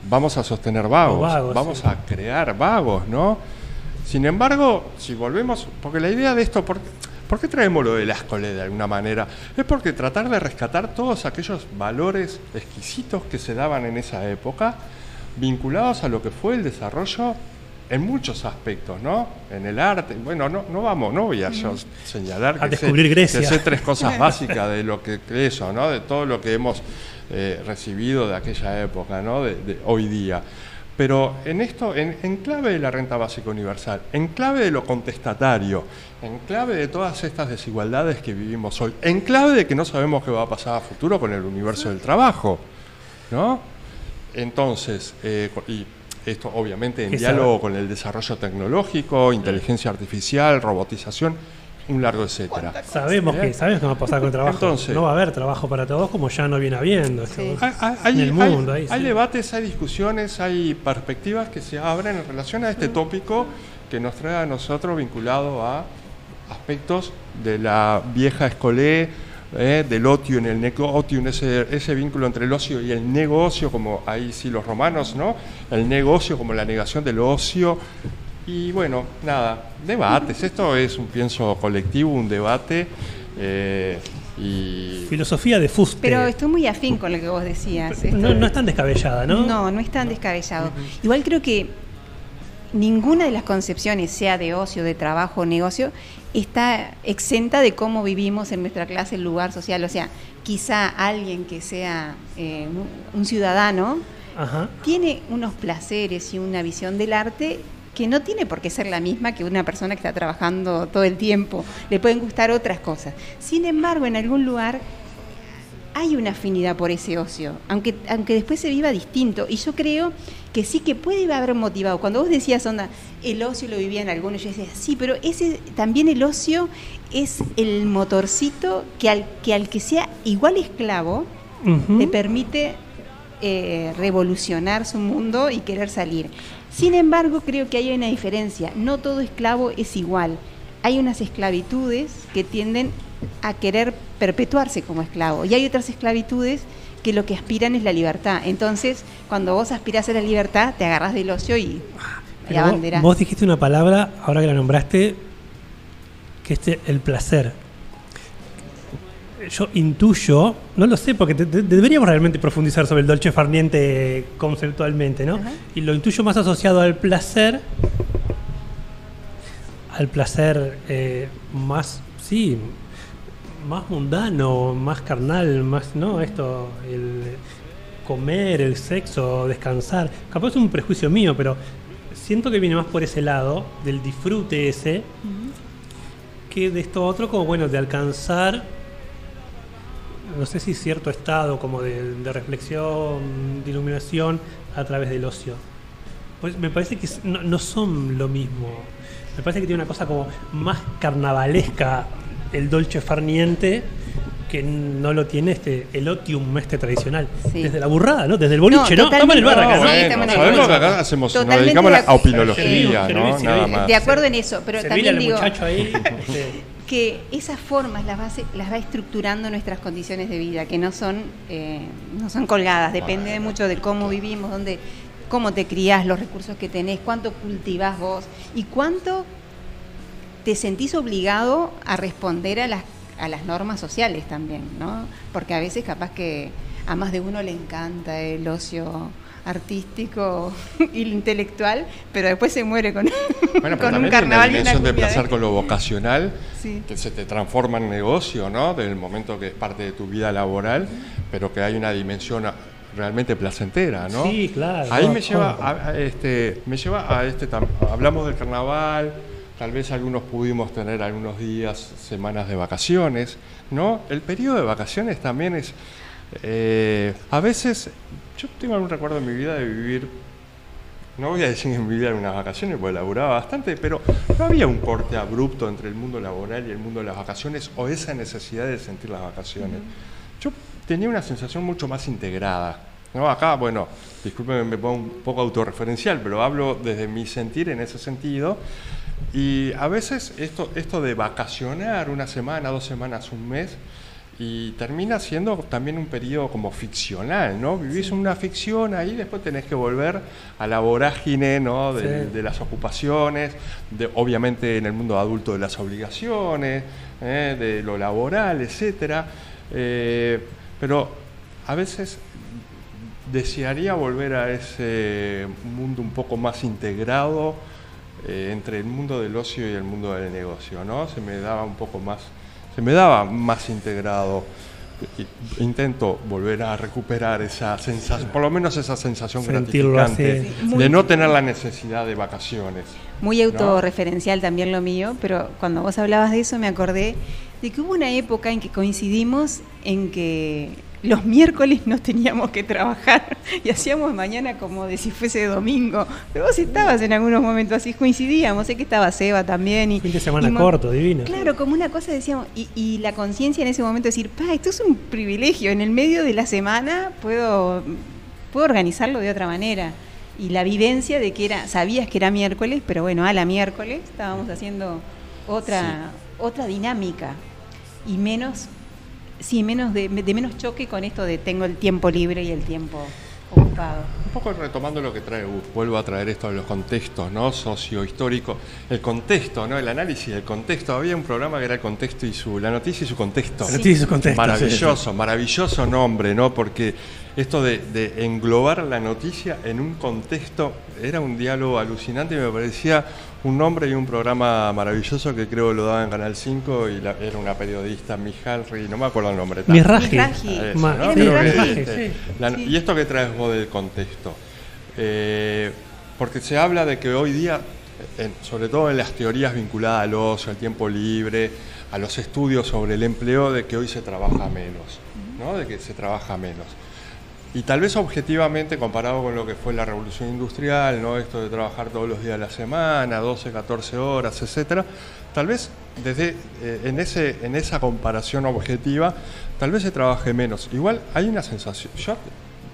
vamos a sostener vagos, vamos sí. a crear vagos, ¿no? Sin embargo, si volvemos, porque la idea de esto, ¿por, por qué traemos lo de la escole de alguna manera? Es porque tratar de rescatar todos aquellos valores exquisitos que se daban en esa época, vinculados a lo que fue el desarrollo en muchos aspectos, ¿no? En el arte, bueno, no, no vamos, no voy a yo señalar A que sé- descubrir Grecia. que sé tres cosas básicas de lo que eso, ¿no? De todo lo que hemos eh, recibido de aquella época, ¿no? De, de hoy día. Pero en esto, en, en clave de la renta básica universal, en clave de lo contestatario, en clave de todas estas desigualdades que vivimos hoy, en clave de que no sabemos qué va a pasar a futuro con el universo del trabajo, ¿no? Entonces, eh, y esto obviamente en diálogo con el desarrollo tecnológico, inteligencia artificial, robotización, un largo etcétera. Sabemos que, sabemos que va a pasar con el trabajo. Entonces- no va a haber trabajo para todos como ya no viene habiendo. Sí. Hay, hay- hay- En el hay- mundo, ahí, hay sí. debates, hay discusiones, hay perspectivas que se abren en relación a este tópico que nos trae a nosotros vinculado a aspectos de la vieja escolé, eh, del ocio en el negocio, ese, ese vínculo entre el ocio y el negocio, como ahí sí los romanos, ¿no? El negocio como la negación del ocio. Y bueno, nada, debates. Esto es un pienso colectivo, un debate. eh, y Filosofía de fuste. Pero estoy muy afín con lo que vos decías. esto no, de- no es tan descabellada, ¿no? No, no es tan descabellado. Igual creo que ninguna de las concepciones, sea de ocio, de trabajo o negocio, está exenta de cómo vivimos en nuestra clase, el lugar social. O sea, quizá alguien que sea eh, un- ciudadano Ajá. tiene unos placeres y una visión del arte que no tiene por qué ser la misma que una persona que está trabajando todo el tiempo. Le pueden gustar otras cosas. Sin embargo, en algún lugar hay una afinidad por ese ocio, aunque, aunque después se viva distinto. Y yo creo que sí que puede haber motivado. Cuando vos decías, onda, el ocio lo vivían algunos, yo decía, sí, pero ese también el ocio es el motorcito que al que, al que sea igual esclavo, le permite eh, revolucionar su mundo y querer salir. Sin embargo, creo que hay una diferencia. No todo esclavo es igual. Hay unas esclavitudes que tienden a querer perpetuarse como esclavo y hay otras esclavitudes que lo que aspiran es la libertad. Entonces, cuando vos aspirás a la libertad, te agarrás del ocio y, y vos, abanderás. vos dijiste una palabra, ahora que la nombraste, que es el placer. Yo intuyo, no lo sé, porque te- te- deberíamos realmente profundizar sobre el dolce farniente conceptualmente, ¿no? Y lo intuyo más asociado al placer, al placer eh, más, sí, más mundano, más carnal, más, ¿no? Esto, el comer, el sexo, descansar. Capaz es un prejuicio mío, pero siento que viene más por ese lado, del disfrute ese, que de esto otro, como bueno, de alcanzar, no sé si cierto estado como de, de reflexión, de iluminación a través del ocio. Pues me parece que no, no son lo mismo. Me parece que tiene una cosa como más carnavalesca el dolce farniente que no lo tiene este el otium este tradicional. Desde la burrada, ¿no? Desde el boliche, ¿no? Estamos en el bar acá, ¿no? bueno, sabemos que acá hacemos, nos dedicamos a de la acuerdo. opinología, Sí, ¿no? sí, Nada sí. más. De acuerdo en eso, pero Servirle también digo muchacho ahí. que esas formas las va, las va estructurando nuestras condiciones de vida, que no son, eh, no son colgadas, depende de mucho de cómo vivimos, dónde, cómo te criás, los recursos que tenés, cuánto cultivás vos y cuánto te sentís obligado a responder a las, a las normas sociales también, ¿no? Porque a veces capaz que a más de uno le encanta el ocio artístico y intelectual, pero después se muere con, Bueno, con un una carnaval y una dimensión de cumbia placer con lo vocacional, Sí. que se te transforma en negocio, ¿no? Del momento que es parte de tu vida laboral, pero que hay una dimensión a- realmente placentera, ¿no? Sí, claro. Ahí no, me lleva, a, a este, me lleva a este, hablamos del carnaval, tal vez algunos pudimos tener algunos días, semanas de vacaciones, ¿no? El periodo de vacaciones también es, eh, a veces, yo tengo algún recuerdo en mi vida de vivir no voy a decir que en mi vida eran unas vacaciones, porque laburaba bastante, pero no había un corte abrupto entre el mundo laboral y el mundo de las vacaciones o esa necesidad de sentir las vacaciones. Yo tenía una sensación mucho más integrada. ¿no? Acá, bueno, discúlpenme, me pongo un poco autorreferencial, pero hablo desde mi sentir en ese sentido. Y a veces esto, esto de vacacionar una semana, dos semanas, un mes, y termina siendo también un periodo como ficcional, ¿no? Vivís una ficción ahí, después tenés que volver a la vorágine, ¿no? De, Sí. de las ocupaciones, de, obviamente en el mundo adulto de las obligaciones, ¿eh? de lo laboral, etcétera. Eh, pero a veces desearía volver a ese mundo un poco más integrado eh, entre el mundo del ocio y el mundo del negocio, ¿no? Se me daba un poco más, se me daba más integrado. Intento volver a recuperar esa sensación, por lo menos esa sensación Sentirlo gratificante así. De no tener la necesidad de vacaciones. Muy ¿no? autorreferencial también lo mío, pero cuando vos hablabas de eso me acordé de que hubo una época en que coincidimos en que los miércoles no teníamos que trabajar y hacíamos mañana como de si fuese domingo. Pero vos estabas en algunos momentos así, coincidíamos, sé que estaba Seba también. Y, Fin de semana y corto, divino. Claro, como una cosa decíamos, y, y la conciencia en ese momento decir, pa, esto es un privilegio, en el medio de la semana puedo, puedo organizarlo de otra manera. Y la vivencia de que era, sabías que era miércoles, pero bueno, a la miércoles estábamos haciendo otra, otra dinámica y menos, sí, menos de, de menos choque con esto de tengo el tiempo libre y el tiempo ocupado. Un poco retomando lo que trae Gus, vuelvo a traer esto de los contextos, ¿no? Sociohistórico, el contexto, ¿no? El análisis del contexto. Había un programa que era el contexto y su, la noticia y su contexto. La noticia y su contexto, Maravilloso, maravilloso nombre, ¿no? Porque esto de, de englobar la noticia en un contexto era un diálogo alucinante y me parecía un nombre y un programa maravilloso que creo lo daba en Canal 5 y la- era una periodista, Mijalri, no me acuerdo el nombre. Ma- ¿no? sí, este. ¿Y esto que traes vos del contexto? Eh, porque se habla de que hoy día, en- sobre todo en las teorías vinculadas al ocio, al tiempo libre, a los estudios sobre el empleo, de que hoy se trabaja menos. ¿no? De que se trabaja menos. Y tal vez objetivamente, comparado con lo que fue la revolución industrial, ¿no? esto de trabajar todos los días de la semana, 12, 14 horas, etcétera, tal vez desde eh, en, ese, en esa comparación objetiva, tal vez se trabaje menos. Igual hay una sensación, yo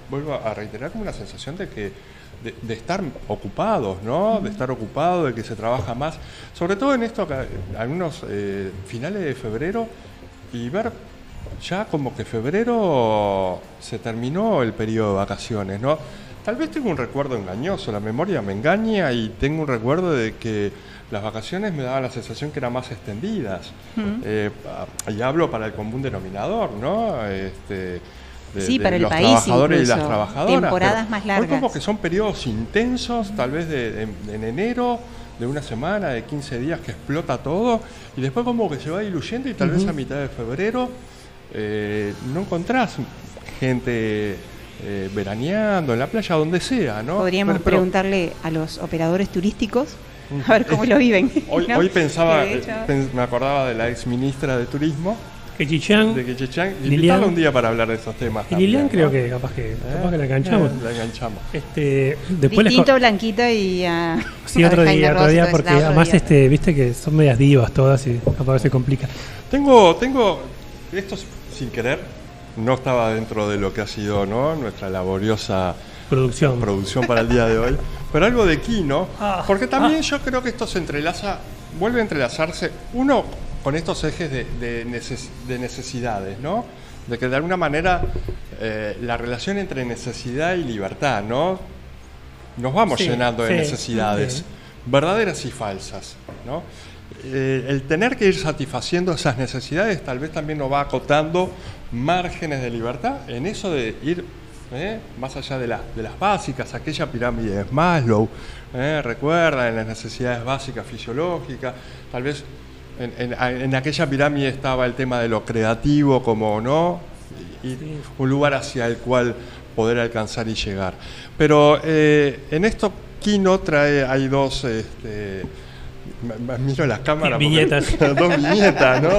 vuelvo a reiterar como una sensación de que de, de estar ocupados, ¿no? De estar ocupado, de que se trabaja más, sobre todo en esto, algunos eh, finales de febrero y ver ya como que febrero se terminó el periodo de vacaciones, ¿no? Tal vez tengo un recuerdo engañoso, la memoria me engaña y tengo un recuerdo de que las vacaciones me daban la sensación que eran más extendidas. Eh, y hablo para el común denominador, ¿no? Este, de, Sí, de para el los país trabajadores y las trabajadoras. Temporadas más hoy largas. como que son periodos intensos, tal vez de, de- en enero, de una semana, de 15 días que explota todo, y después como que se va diluyendo y tal vez a mitad de febrero eh, no encontrás gente eh, veraneando en la playa, donde sea, ¿no? Podríamos Pero- pero preguntarle a los operadores turísticos a ver cómo lo viven. Hoy, ¿no? hoy pensaba, hecho- eh, me acordaba de la ex ministra de Turismo, Que Chichán, de Quechichán, Lilian. invitarla un día para hablar de esos temas. y Lilian creo ¿no? que capaz que, ¿Eh? capaz que la enganchamos. Eh, la enganchamos. Este, después Distinto Blanquita y a. Sí, otro día, otro día, porque además día. este, viste que son medias divas todas y capaz que se complica. Tengo, tengo, esto sin querer, no estaba dentro de lo que ha sido ¿no? nuestra laboriosa Producción. producción para el día de hoy, pero algo de Kino, Ah, porque también yo creo que esto se entrelaza, vuelve a entrelazarse, uno con estos ejes de, de neces- de necesidades, ¿no? De que de alguna manera eh, la relación entre necesidad y libertad, ¿no? Nos vamos Sí, llenando de sí, necesidades, sí. verdaderas y falsas, ¿no? Eh, el tener que ir satisfaciendo esas necesidades tal vez también nos va acotando márgenes de libertad en eso de ir ¿eh? más allá de, la- de las básicas, aquella pirámide de Maslow, ¿eh? recuerda en las necesidades básicas fisiológicas, tal vez en, en- en aquella pirámide estaba el tema de lo creativo como no, y, y un lugar hacia el cual poder alcanzar y llegar. Pero eh, en esto Kino trae, hay dos, este, miro las cámaras. Viñetas. dos viñetas, ¿no?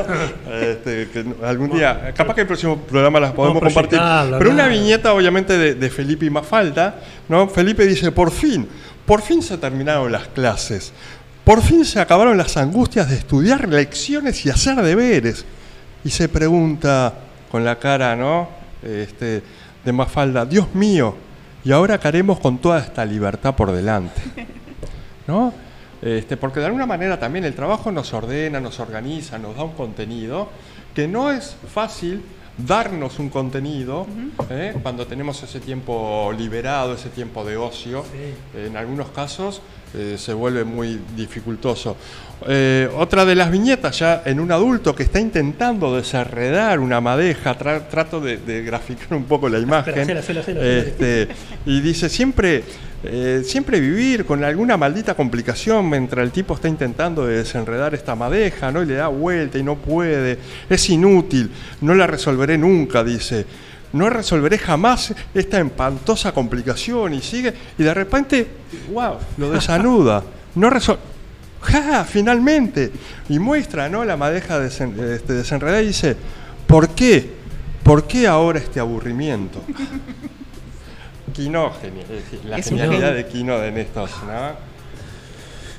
Este, que algún día, capaz que el próximo programa las podemos compartir. Pero una viñeta, obviamente, de, de Felipe y Mafalda, ¿no? Felipe dice: Por fin, por fin se terminaron las clases. Por fin se acabaron las angustias de estudiar lecciones y hacer deberes. Y se pregunta con la cara, ¿no? Este, de Mafalda: Dios mío, ¿y ahora qué haremos con toda esta libertad por delante? ¿no? Este, porque de alguna manera también el trabajo nos ordena, nos organiza, nos da un contenido que no es fácil darnos un contenido ¿eh? cuando tenemos ese tiempo liberado, ese tiempo de ocio. En algunos casos eh, se vuelve muy dificultoso. Eh, otra de las viñetas ya en un adulto que está intentando desenredar una madeja, tra- trato de, de graficar un poco la imagen. Este, y dice siempre, eh, siempre vivir con alguna maldita complicación mientras el tipo está intentando de desenredar esta madeja, ¿no? Y le da vuelta y no puede, es inútil, no la resolveré nunca, dice. No resolveré jamás esta espantosa complicación y sigue, y de repente, wow, lo desanuda. No resol ¡Ja! Finalmente. Y muestra ¿no? la madeja desen- este, desenredada y dice, ¿por qué? ¿Por qué ahora este aburrimiento? Geni- eh, la Es genialidad de Quino en estos, ¿no?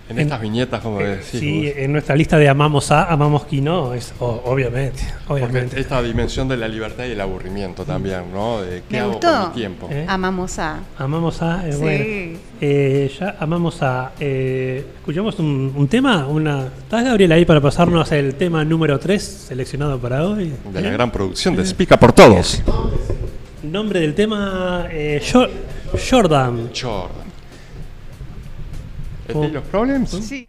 En estas viñetas, como decís. Sí, vos. en nuestra lista de amamos a, amamos Quino, es o- obviamente, Porque obviamente. esta dimensión de la libertad y el aburrimiento también, ¿no? De qué Me hago gustó. con mi tiempo. ¿Eh? Amamos a. Amamos a, eh, Sí. bueno, eh, ya amamos a, eh, escuchamos un, un tema, una, ¿estás Gabriel ahí para pasarnos el tema número 3 seleccionado para hoy? De la ¿Eh? gran producción de Spica por Todos. Nombre del tema, eh, Jo- Jordan. Jordan. Oh. ¿Los Problems? Sí.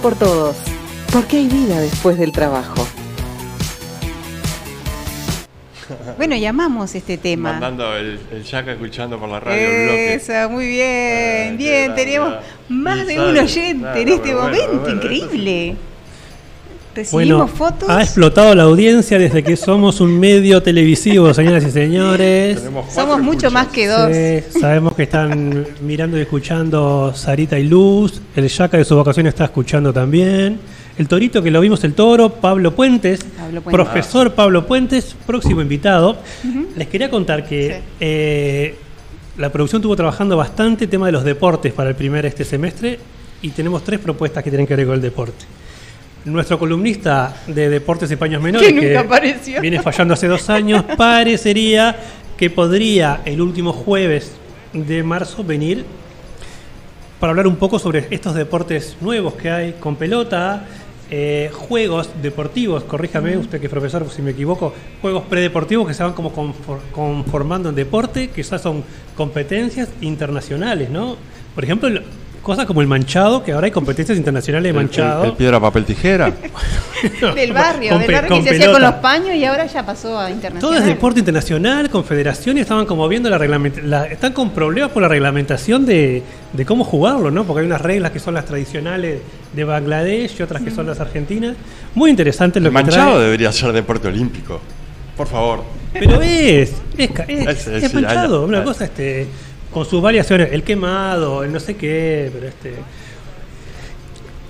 Por todos, porque hay vida después del trabajo. Bueno, llamamos este tema. Mandando el, el escuchando por la radio muy bien, Eh, bien, grande. más de un oyente en este momento, bueno, increíble. Bueno, Recibimos fotos. ha explotado la audiencia desde que somos un medio televisivo, señoras y señores. Somos mucho más que dos. Sí, sabemos que están mirando y escuchando Sarita y Luz. El Yaka de su vocación está escuchando también. El Torito, que lo vimos el toro, Pablo Puentes, Pablo Puentes. profesor Pablo Puentes, próximo invitado. Les quería contar que eh, la producción estuvo trabajando bastante tema de los deportes para el primer este semestre y tenemos tres propuestas que tienen que ver con el deporte. Nuestro columnista de deportes y paños menores, Que nunca apareció. viene fallando hace dos años, parecería que podría el último jueves de marzo venir para hablar un poco sobre estos deportes nuevos que hay con pelota, eh, juegos deportivos, corríjame usted que es profesor si me equivoco, juegos predeportivos que se van como confor- conformando en deporte, que ya son competencias internacionales, ¿no? Por ejemplo, cosas como el manchado, que ahora hay competencias internacionales de El- manchado. el- el piedra, papel, tijera. Del barrio, Con del barrio que con se hacía con los paños y ahora ya pasó a internacional. Todo es deporte internacional, confederaciones estaban como viendo la reglamentación, están con problemas por la reglamentación de, de cómo jugarlo, ¿no? Porque hay unas reglas que son las tradicionales de Bangladesh y otras que son las argentinas. Muy interesante lo El que manchado trae. debería ser deporte olímpico. Por favor. Pero es, es, ca- es, Es- manchado, una cosa este con sus variaciones, el quemado, el no sé qué, pero este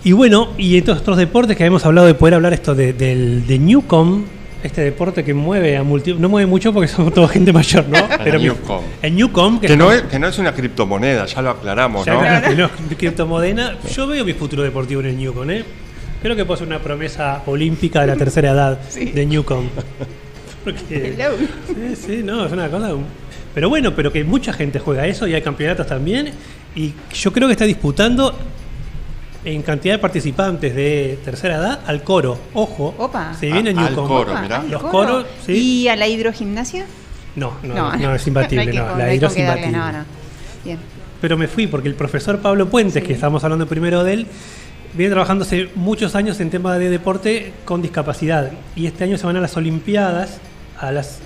y bueno, y estos otros deportes que habíamos hablado de poder hablar esto de, del de Newcom, este deporte que mueve a multi, no mueve mucho porque somos toda gente mayor, ¿no? El Newcom. el Newcom, que, Que es no es, que no es una criptomoneda, ya lo aclaramos, ya ¿no? claro que no, criptomodena. Yo veo mi futuro deportivo en el Newcom, ¿eh? Creo que puede ser una promesa olímpica de la tercera edad de Newcom. Porque, Hello. sí, sí, no, es una cosa. Pero bueno, pero que mucha gente juega eso y hay campeonatos también. Y yo creo que está disputando en cantidad de participantes de tercera edad al coro. Ojo, Opa. se viene Ah, al coro, mirá. ¿al Los coro? coros, sí. ¿Y a la hidrogimnasia? No, no, No, no, es imbatible, no, la hidro es imbatible. No, no. Bien. Pero me fui porque el profesor Pablo Puentes, que estamos hablando primero de él, viene trabajando hace muchos años en tema de deporte con discapacidad. Y este año se van a las Olimpiadas, a las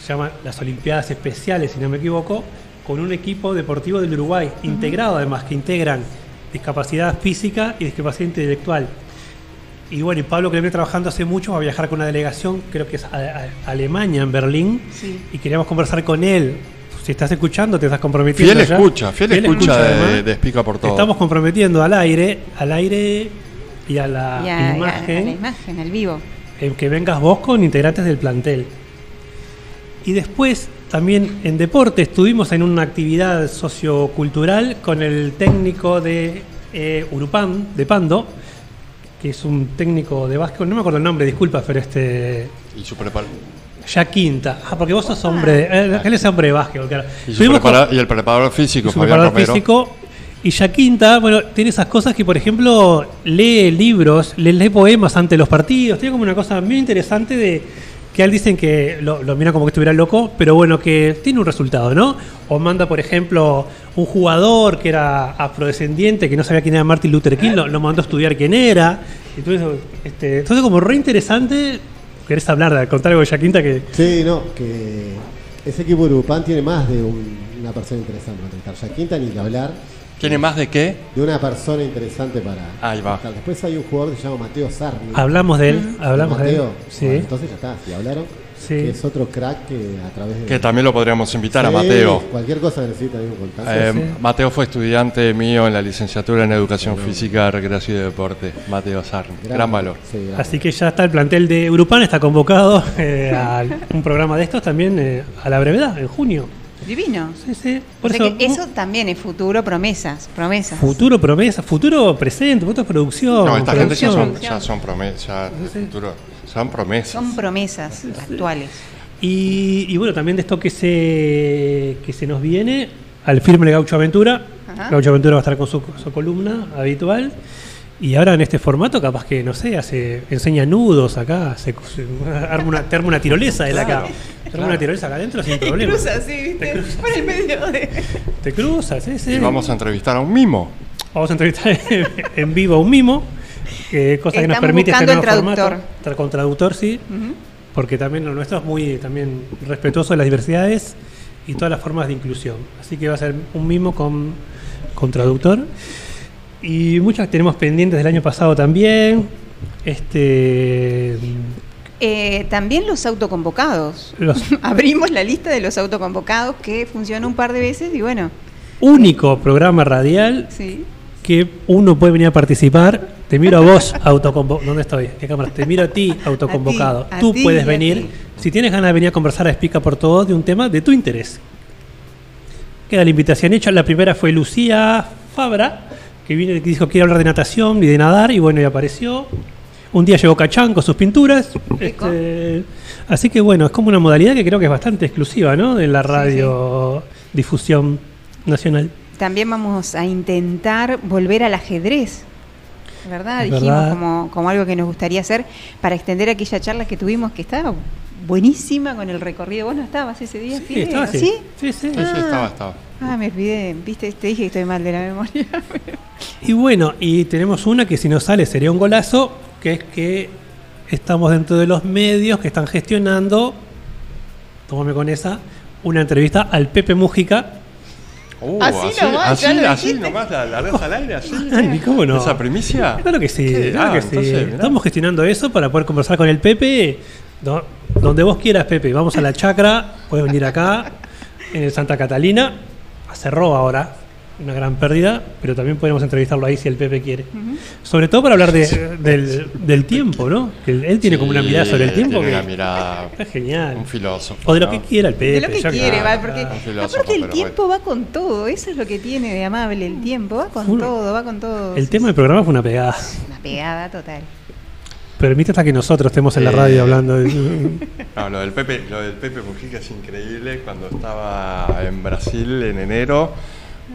se llaman las Olimpiadas Especiales, si no me equivoco, con un equipo deportivo del Uruguay, integrado además, que integran discapacidad física y discapacidad intelectual. Y bueno, y Pablo que viene trabajando hace mucho va a viajar con una delegación, creo que es a, a- Alemania, en Berlín, Sí. y queríamos conversar con él. Si estás escuchando, te estás comprometiendo. Fiel ya. escucha, fiel escucha de- de Explica por Todo. Estamos comprometiendo al aire, al aire y a la Y a- y a- a imagen la imagen, al vivo. en que vengas vos con integrantes del plantel. Y después, también en deporte, estuvimos en una actividad sociocultural con el técnico de eh, Urupam, de Pando, que es un técnico de básquet, no me acuerdo el nombre, disculpa, pero este... Y su Ya quinta. Ah, porque vos sos hombre. de- eh, él es hombre de básquetbol, claro. Y, con- y el preparador físico, y su Fabián preparador Romero. físico. Y ya quinta, bueno, tiene esas cosas que, por ejemplo, lee libros, le lee poemas ante los partidos. Tiene como una cosa muy interesante de que dicen que lo, lo como que estuviera loco, pero bueno, que tiene un resultado, ¿no? O manda, por ejemplo, un jugador que era afrodescendiente, que no sabía quién era Martin Luther King, lo, lo mandó a estudiar quién era. Entonces, este, entonces como re interesante, querés hablar, contar algo de Yaquinta que... Sí, no, que ese equipo de Urupán tiene más de un- una persona interesante para entrevistar. Ya Quinta ni que hablar. ¿Tiene más de qué? De una persona interesante para. Ahí va. Después hay un jugador que se llama Mateo Sarni. Hablamos de él, hablamos de él, Mateo. sí. Bueno, entonces ya está, si hablaron. Sí. Que es otro crack que a través de. Que también lo podríamos invitar a Mateo. Cualquier cosa necesita, un contacto. Eh, Mateo fue estudiante mío en la licenciatura en Educación Física, Recreación y Deporte. Mateo Sarni. Gran, valor. Así que ya está el plantel de Urupán, está convocado eh, a un programa de estos también eh, a la brevedad, en junio. Divino. Sí, sí. Por O sea eso, que eso también es futuro, promesas, promesas. futuro promesa, futuro presente, futuro producción. No, esta gente ya son, ya son promesas. ya de futuro, son promesas. Son promesas actuales. Y, y bueno, también de esto que se, que se nos viene, al firme Gaucho Aventura. Ajá. Gaucho Aventura va a estar con su, su columna habitual. Y ahora en este formato, capaz que, no sé, hace, enseña nudos acá, se, se- arma una, te arma una tirolesa de la acá. Te arma una tirolesa acá adentro sin problema. Cruza así, ¿viste? Por el medio de. Te cruzas, sí, sí. Y vamos a entrevistar a un mimo. Vamos a entrevistar en vivo a un mimo, que cosa que nos permite este nuevo formato. Tra- Con traductor, sí, porque también lo nuestro es muy también respetuoso de las diversidades y todas las formas de inclusión. Así que va a ser un mimo con, con traductor. Y muchas que tenemos pendientes del año pasado también. Este Eh, también los autoconvocados. los Abrimos la lista de los autoconvocados que funcionó un par de veces y bueno, único programa radial sí. que uno puede venir a participar. Te miro a vos, autoconvocado. ¿Dónde estoy? ¿Qué cámara? Te miro a ti, autoconvocado. a Tú puedes venir. Si tienes ganas de venir a conversar a Explica por Todos de un tema de tu interés. Queda la invitación hecha. La primera fue Lucía Fabra, que vino y dijo que quiere hablar de natación y de nadar, y bueno, y apareció. Un día llegó Cachán con sus pinturas. Este, así que bueno, es como una modalidad que creo que es bastante exclusiva, ¿no? De la radio difusión nacional. También vamos a intentar volver al ajedrez. ¿Verdad? Es Dijimos verdad. Como, como algo que nos gustaría hacer para extender aquella charla que tuvimos que estaba buenísima con el recorrido. ¿Vos no estabas ese día? Sí, estaba así. ¿Sí? Sí, sí. Sí, sí, estaba, estaba. Ah, me olvidé. Viste, te dije que estoy mal de la memoria. Y bueno, y tenemos una que si nos sale sería un golazo, que es que estamos dentro de los medios que están gestionando, tómame con esa, una entrevista al Pepe Mujica. Uh, Así así, nomás, así, así nomás la, la al aire, así. ¿cómo no? ¿Esa primicia? Claro que sí, claro Ah, que sí. entonces. Estamos gestionando eso para poder conversar con el Pepe donde vos quieras, Pepe. Vamos a la chacra, puedes venir acá, en el Santa Catalina, a Cerró ahora, una gran pérdida, pero también podemos entrevistarlo ahí si el Pepe quiere. Sobre todo para hablar de- del, del tiempo, ¿no? Que él, tiene como una mirada sobre el tiempo. tiene que una mirada. Es genial. Un filósofo. O de lo ¿no? que quiera el Pepe. De lo que quiere, va, porque aparte el tiempo va con todo, eso es lo que tiene de amable el tiempo, va con Uno- todo, va con todo. El tema del programa fue una pegada. Una pegada total. Permite hasta que nosotros estemos en la Eh, radio hablando de... No, lo del Pepe, lo del Pepe Mujica es increíble. Cuando estaba en Brasil en enero,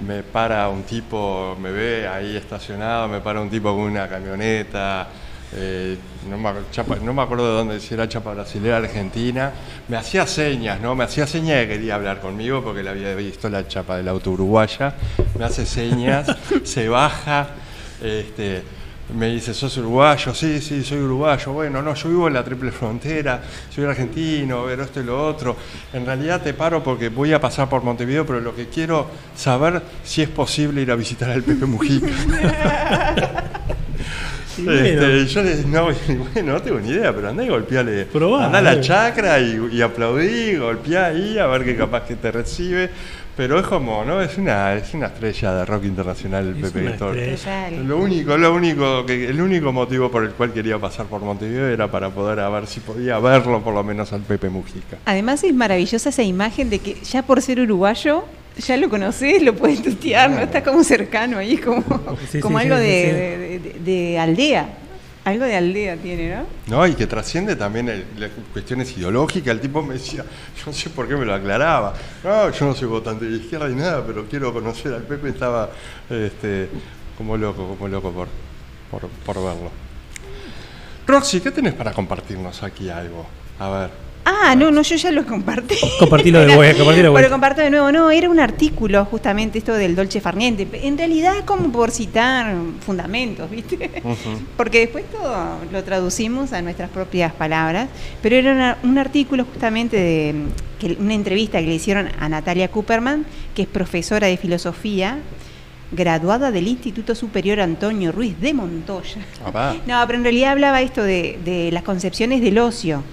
me para un tipo, me ve ahí estacionado, me para un tipo con una camioneta. eh, no, me, ac- chapa- no me acuerdo de dónde, si era Chapa Brasilera, Argentina. Me hacía señas, ¿no? Me hacía señas de que quería hablar conmigo porque le había visto la chapa del auto uruguaya. Me hace señas, se baja. Este, me dice, ¿sos uruguayo? Sí, sí, soy uruguayo. Bueno, no, yo vivo en la triple frontera, soy argentino, pero esto y lo otro. En realidad te paro porque voy a pasar por Montevideo, pero lo que quiero saber si es posible ir a visitar al Pepe Mujica. Y Este, yo le dije, no, bueno, no tengo ni idea, pero andá y golpeale. Probá, andá a la chacra y, y aplaudí, golpeá ahí, a ver qué capaz que te recibe. Pero es como, ¿no? Es una, es una estrella de rock internacional el Es Pepe. Total. Lo único, lo único que, el único motivo por el cual quería pasar por Montevideo era para poder a ver si podía verlo por lo menos al Pepe Mujica. Además es maravillosa esa imagen de que ya por ser uruguayo, ya lo conoces, lo puedes tutear, ¿no? Está como cercano ahí, como, Sí, como sí, algo sí, de, sí, sí. de- de- de aldea. Algo de aldea tiene, ¿no? ¿no? Y que trasciende también el- las cuestiones ideológicas. El tipo me decía, yo no sé por qué me lo aclaraba. No, yo no soy votante de izquierda ni nada, pero quiero conocer al Pepe. Estaba este, como loco, como loco por, por, por verlo. Roxy, ¿qué tenés para compartirnos aquí algo? A ver. Ah, no, no, yo ya lo compartí. Compartilo de vuelta, compartilo de Pero vuelta. comparto de nuevo, no, era un artículo justamente esto del Dolce Farniente. En realidad como por citar fundamentos, ¿viste? Porque después todo lo traducimos a nuestras propias palabras, pero era una- un artículo justamente de que, una entrevista que le hicieron a Natalia Cooperman, que es profesora de filosofía, graduada del Instituto Superior Antonio Ruiz de Montoya. Papá. No, pero en realidad hablaba esto de, de las concepciones del ocio.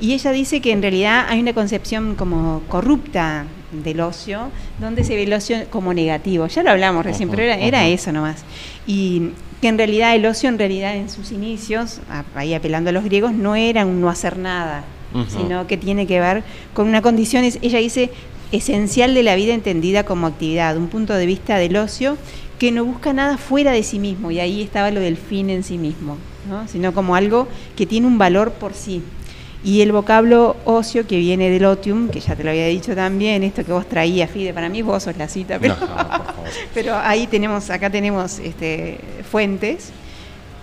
Y ella dice que en realidad hay una concepción como corrupta del ocio, donde se ve el ocio como negativo. Ya lo hablamos recién, pero era, eso nomás. Y que en realidad el ocio, en realidad en sus inicios, ahí apelando a los griegos, no era un no hacer nada, sino que tiene que ver con una condición, es- ella dice, esencial de la vida entendida como actividad, un punto de vista del ocio que no busca nada fuera de sí mismo, y ahí estaba lo del fin en sí mismo, ¿no? sino como algo que tiene un valor por sí. Y el vocablo ocio que viene del otium, que ya te lo había dicho también, esto que vos traías, Fide, para mí vos sos la cita, pero, No, pero ahí tenemos, acá tenemos este, fuentes,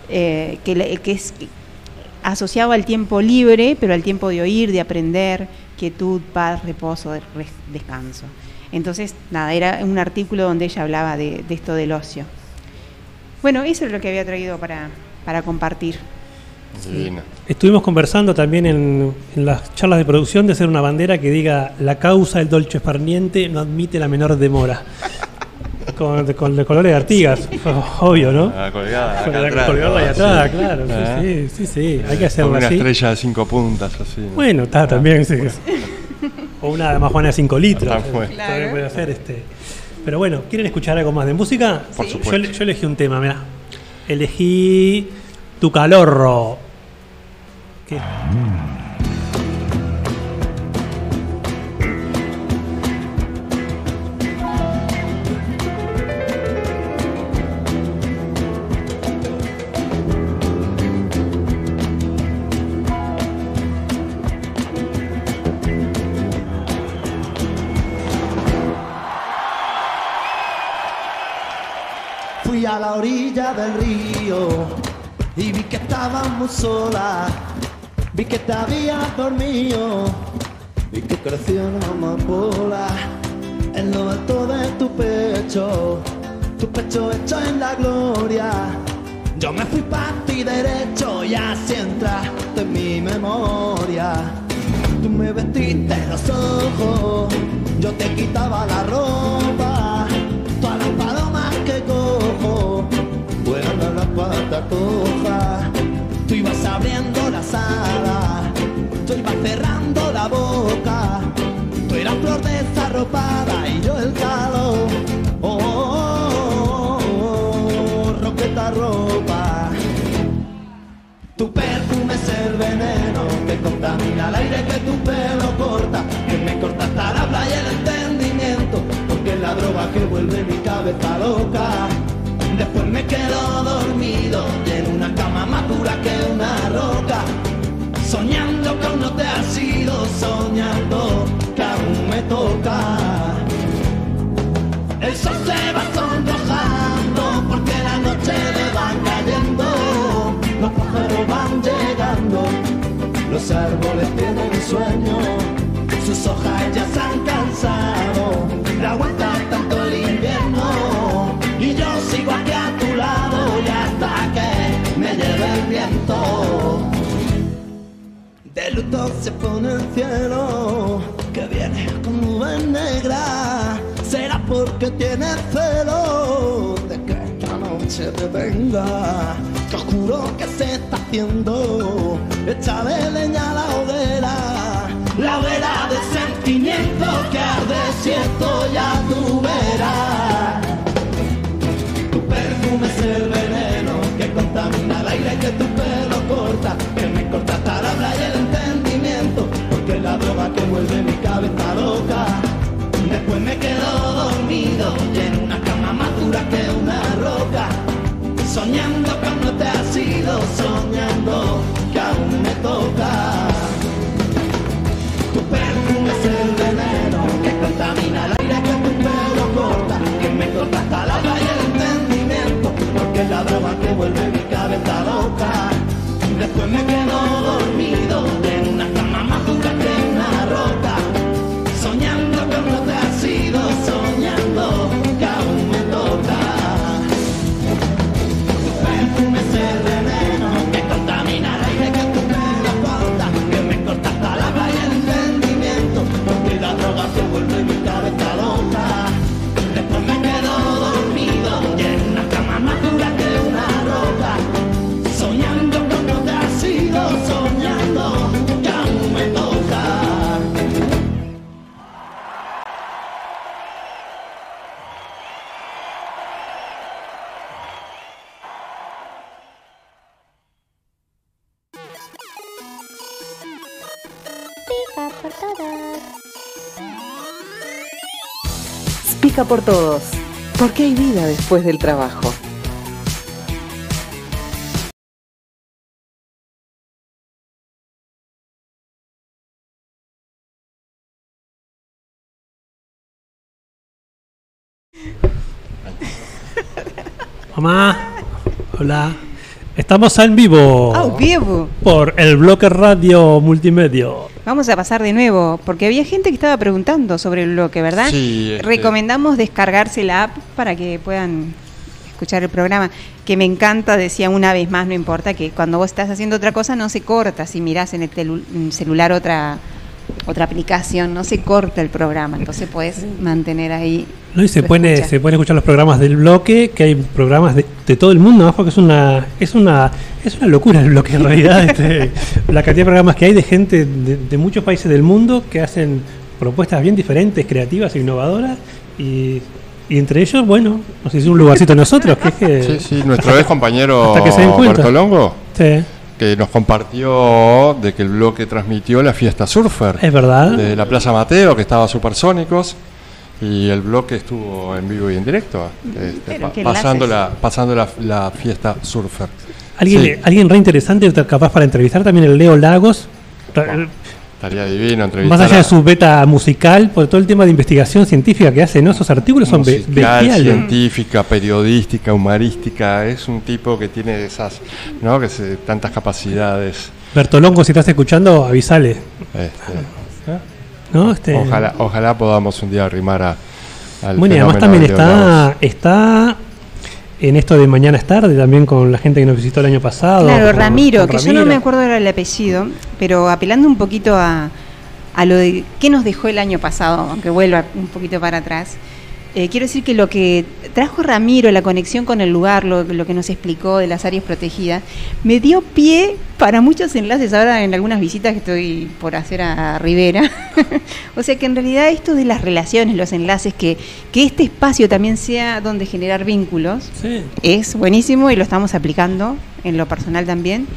eh, que, que es asociado al tiempo libre, pero al tiempo de oír, de aprender, quietud, paz, reposo, descanso. Entonces, nada, era un artículo donde ella hablaba de, de esto del ocio. Bueno, eso es lo que había traído para, para compartir. Divino. Estuvimos conversando también en, en las charlas de producción de hacer una bandera que diga la causa del dolce farniente no admite la menor demora. Con, con los colores de Artigas, obvio, ¿no? Ah, colgada Con la- atrás, colgarla ahí atrás, Sí. claro. Ah. Sí, sí, sí, sí, hay que hacerlo una así. estrella de cinco puntas, así. ¿no? Bueno, está Ah, también, sí. O una majuana de 5 litros. Ah, eh. También puede hacer este. Pero bueno, ¿quieren escuchar algo más de música? Por Yo supuesto. ele- Yo, elegí un tema, mira. Elegí Tu calorro. ¿Qué? Vi que estabas muy sola. Vi que te habías dormido y que creció una amapola en lo alto de tu pecho. Tu pecho hecho en la gloria. Yo me fui para ti derecho y así entraste en mi memoria. Tú me vestiste los ojos, yo te quitaba la ropa. Alas, tú ibas cerrando la boca. Tú eras flor desarropada y yo el calor. Oh, oh, oh, oh, roqueta ropa. Tu perfume es el veneno que contamina el aire que tu pelo corta, que me corta hasta la playa el entendimiento, porque es la droga que vuelve mi cabeza loca. Después me quedo dormido y en una más que una roca, soñando que aún no te has ido, soñando que aún me toca. El sol se va sonrojando porque la noche le van cayendo. Los pájaros van llegando, los árboles tienen sueño, sus hojas ya se han cansado de aguantar tanto luto se pone el cielo que viene con nubes negras. Será porque tiene celo de que esta noche te venga. Te juro que se está haciendo. Échale leña la hoguera. La hoguera de sentimiento que arde si esto ya tú verás. Tu perfume es el veneno que contamina el aire que tu pelo corta, que me corta hasta la playa que vuelve mi cabeza loca. Después me quedo dormido y en una cama más dura que una roca. Soñando que aún no te has ido, soñando que aún me toca. Tu perfume es el veneno que contamina el aire que tu pelo corta, que me corta hasta la calle el entendimiento, porque es la droga que vuelve mi cabeza loca. Después me quedo dormido en una cama más dura. Soñando con Pica por todos. Pica por todos, porque hay vida después del trabajo. Mamá, hola. Estamos en vivo. ¡Ah, vivo! Por el bloque radio multimedia. Vamos a pasar de nuevo, porque había gente que estaba preguntando sobre el bloque, ¿verdad? Sí, este- Recomendamos descargarse la app para que puedan escuchar el programa, que me encanta, decía una vez más, no importa, que cuando vos estás haciendo otra cosa no se corta, si mirás en el celular otra otra aplicación, no se corta el programa, entonces puedes mantener ahí. ¿No? Y se escucha. se pueden escuchar los programas del bloque, que hay programas de, de todo el mundo, ¿no? porque es una, es una, es una locura el bloque en realidad. este, la cantidad de programas que hay de gente de, de muchos países del mundo que hacen propuestas bien diferentes, creativas e innovadoras. Y, y entre ellos, bueno, nos hizo un lugarcito nosotros, que es que. Sí, sí, nuestro ex compañero que. Bertolongo, Sí. Que nos compartió de que el bloque transmitió la fiesta surfer. Es verdad. De la Plaza Mateo, que estaba Supersónicos. Y el bloque estuvo en vivo y en directo, este, Pero pa- pasando, la, pasando la, la fiesta surfer. Alguien, Sí, alguien re interesante, capaz para entrevistar también el Leo Lagos. Ra- estaría divino entrevistar Más allá de su beta musical, por todo el tema de investigación científica que hace, ¿no? Esos artículos son musical, bestiales. científica, periodística, humorística. Es un tipo que tiene esas, ¿no? Que se, tantas capacidades. Bertolongo, si estás escuchando, avisale. Este, ¿No? Este, ojalá, ojalá podamos un día arrimar a, al Bueno, y además también está, está en esto de Mañana es tarde, también con la gente que nos visitó el año pasado. Claro, con- Ramiro, con que yo no me acuerdo ahora el apellido, pero apelando un poquito a, a lo de qué nos dejó el año pasado, aunque vuelva un poquito para atrás. Eh, quiero decir que lo que trajo Ramiro, la conexión con el lugar, lo, lo que nos explicó de las áreas protegidas, me dio pie para muchos enlaces ahora en algunas visitas que estoy por hacer a Rivera. o sea que en realidad esto de las relaciones, los enlaces, que, que este espacio también sea donde generar vínculos, Sí. es buenísimo y lo estamos aplicando en lo personal también.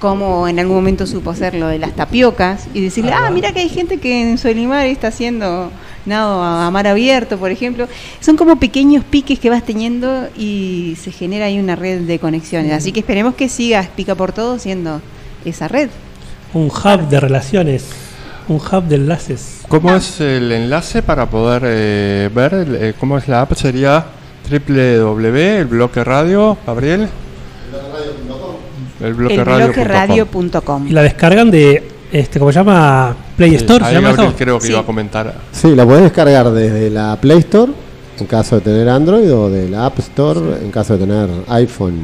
Como en algún momento supo ser lo de las tapiocas y decirle, ah, mira que hay gente que en Solimar está haciendo nado a, a mar abierto, por ejemplo. Son como pequeños piques que vas teniendo y se genera ahí una red de conexiones. Así que esperemos que siga Pica por Todo siendo esa red. Un hub de relaciones, un hub de enlaces. ¿Cómo es el enlace para poder eh, ver eh, cómo es la app? Sería www, el bloque radio, Gabriel. El bloque El radio. bloqueradio.com. Y la descargan de, este, ¿cómo se llama? Play Store, ¿se llama eso? creo que Sí. iba a comentar. Sí, la podés descargar desde la Play Store en caso de tener Android o de la App Store en caso de tener iPhone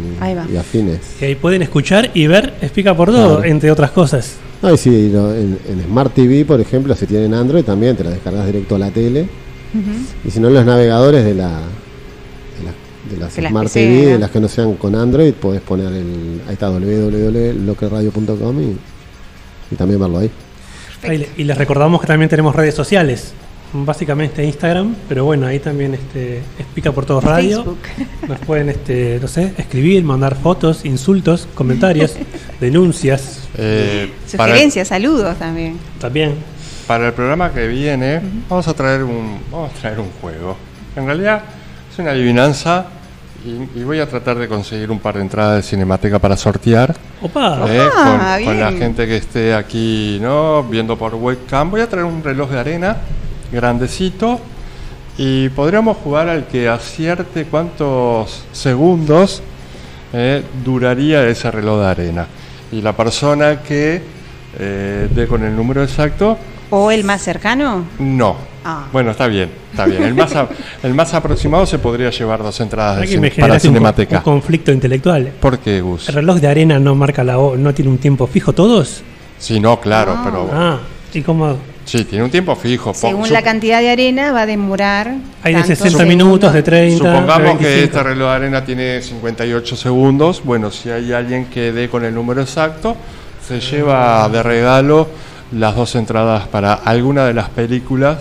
y- y, afines. Que ahí pueden escuchar y ver Explica por todo, Claro. entre otras cosas. No, y si lo- en, en Smart TV, por ejemplo, si tienen Android también te la descargas directo a la tele. Y si no, en los navegadores de la de, la- de las De las Smart PC, TV, de ¿no? las que no sean con Android, podés poner el ahí está www.loqueradio.com y, y también verlo ahí. Y les recordamos que también tenemos redes sociales. Básicamente Instagram, pero bueno, ahí también este, explica por todo radio. Facebook. Nos pueden, este, no sé, escribir, mandar fotos, insultos, comentarios, denuncias. Eh, para, Sugerencias, saludos también. También. para el programa que viene, vamos a traer un, vamos a traer un juego. En realidad es una adivinanza y, y voy a tratar de conseguir un par de entradas de Cinemateca para sortear. Opa. Eh, Ah, con, con la gente que esté aquí, ¿no? Viendo por webcam. Voy a traer un reloj de arena grandecito y podríamos jugar al que acierte cuántos segundos eh, duraría ese reloj de arena. Y la persona que eh, dé con el número exacto, ¿O el más cercano? no. Ah. Bueno, está bien, está bien. El más, a- el más aproximado se podría llevar dos entradas de cine- para generaste un, Cinemateca. un conflicto intelectual. ¿Por qué, Gus? ¿El reloj de arena no marca la ho- no tiene un tiempo fijo todos? Sí, no, claro, pero... Ah, ¿y cómo? Sí, tiene un tiempo fijo. Según la cantidad de arena va a demorar. Hay de tantos 60 minutos, de 30, de Supongamos que 25. este reloj de arena tiene 58 segundos. Bueno, si hay alguien que dé con el número exacto, se lleva de regalo las dos entradas para alguna de las películas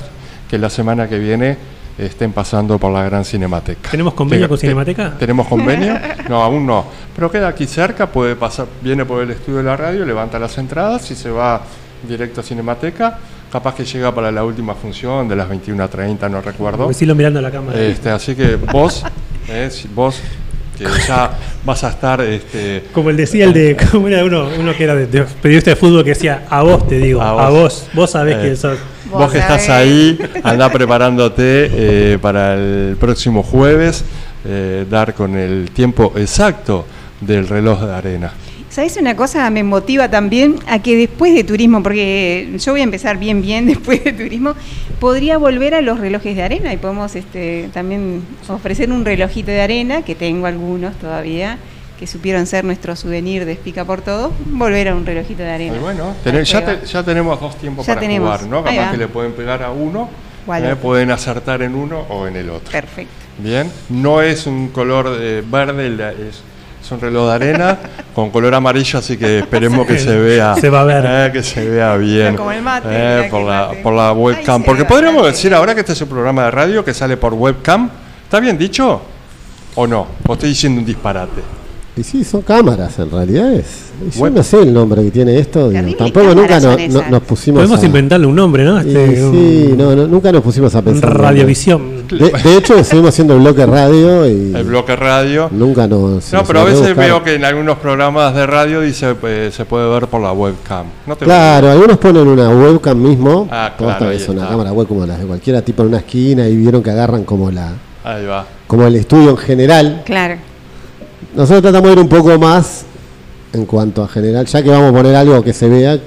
que la semana que viene estén pasando por la Gran Cinemateca. ¿Tenemos convenio Te- con te- Cinemateca? ¿Tenemos convenio? No, aún no. Pero queda aquí cerca, puede pasar, viene por el estudio de la radio, levanta las entradas y se va directo a Cinemateca. Capaz que llega para la última función de las 21.30, no recuerdo. Decirlo mirando a la cámara. Este, así que vos, eh, vos que ya vas a estar este, Como el decía el de, como era uno, uno que era de, de periodista de fútbol que decía, a vos te digo, a vos, vos, sabés eh, quién sos. Vos que estás ahí, anda preparándote eh, para el próximo jueves, eh, dar con el tiempo exacto del reloj de arena. ¿Sabes una cosa? Me motiva también a que después de turismo, porque yo voy a empezar bien, bien después de turismo, podría volver a los relojes de arena y podemos este, también ofrecer un relojito de arena, que tengo algunos todavía, que supieron ser nuestro souvenir de Explica por Todo, volver a un relojito de arena. Bueno, ya, jugar. te- ya tenemos dos tiempos Ya para tenemos. jugar, ¿no? Capaz que le pueden pegar a uno, eh, pueden acertar en uno o en el otro. Perfecto. Bien, no es un color eh, verde, es, es un reloj de arena con color amarillo, así que esperemos que se vea. Se va a ver. eh, que se vea bien. Como el mate, eh, por, la, mate. por la webcam. se Porque podríamos mate. decir ahora que este es un programa de radio que sale por webcam. ¿Está bien dicho? ¿O no? ¿O estoy diciendo un disparate? Y sí, son cámaras en realidad es. Yo Web- no sé el nombre que tiene esto. digo, tampoco nunca no- no- nos pusimos Podemos a, inventarle un nombre, ¿no? y Este, sí, un- no, no, nunca nos pusimos a pensar. en Radiovisión. De, de hecho, estuvimos haciendo el bloque radio y El bloque radio. nunca nos. No, nos pero a veces buscar. veo que en algunos programas de radio dice eh, se puede ver por la webcam. ¿No te Claro, algunos ponen una webcam mismo. Ah, claro, es una cámara web como las de cualquiera tipo en una esquina y vieron que agarran como la Ahí va. como el estudio en general. Claro. Nosotros tratamos de ir un poco más en cuanto a general, ya que vamos a poner algo que se vea,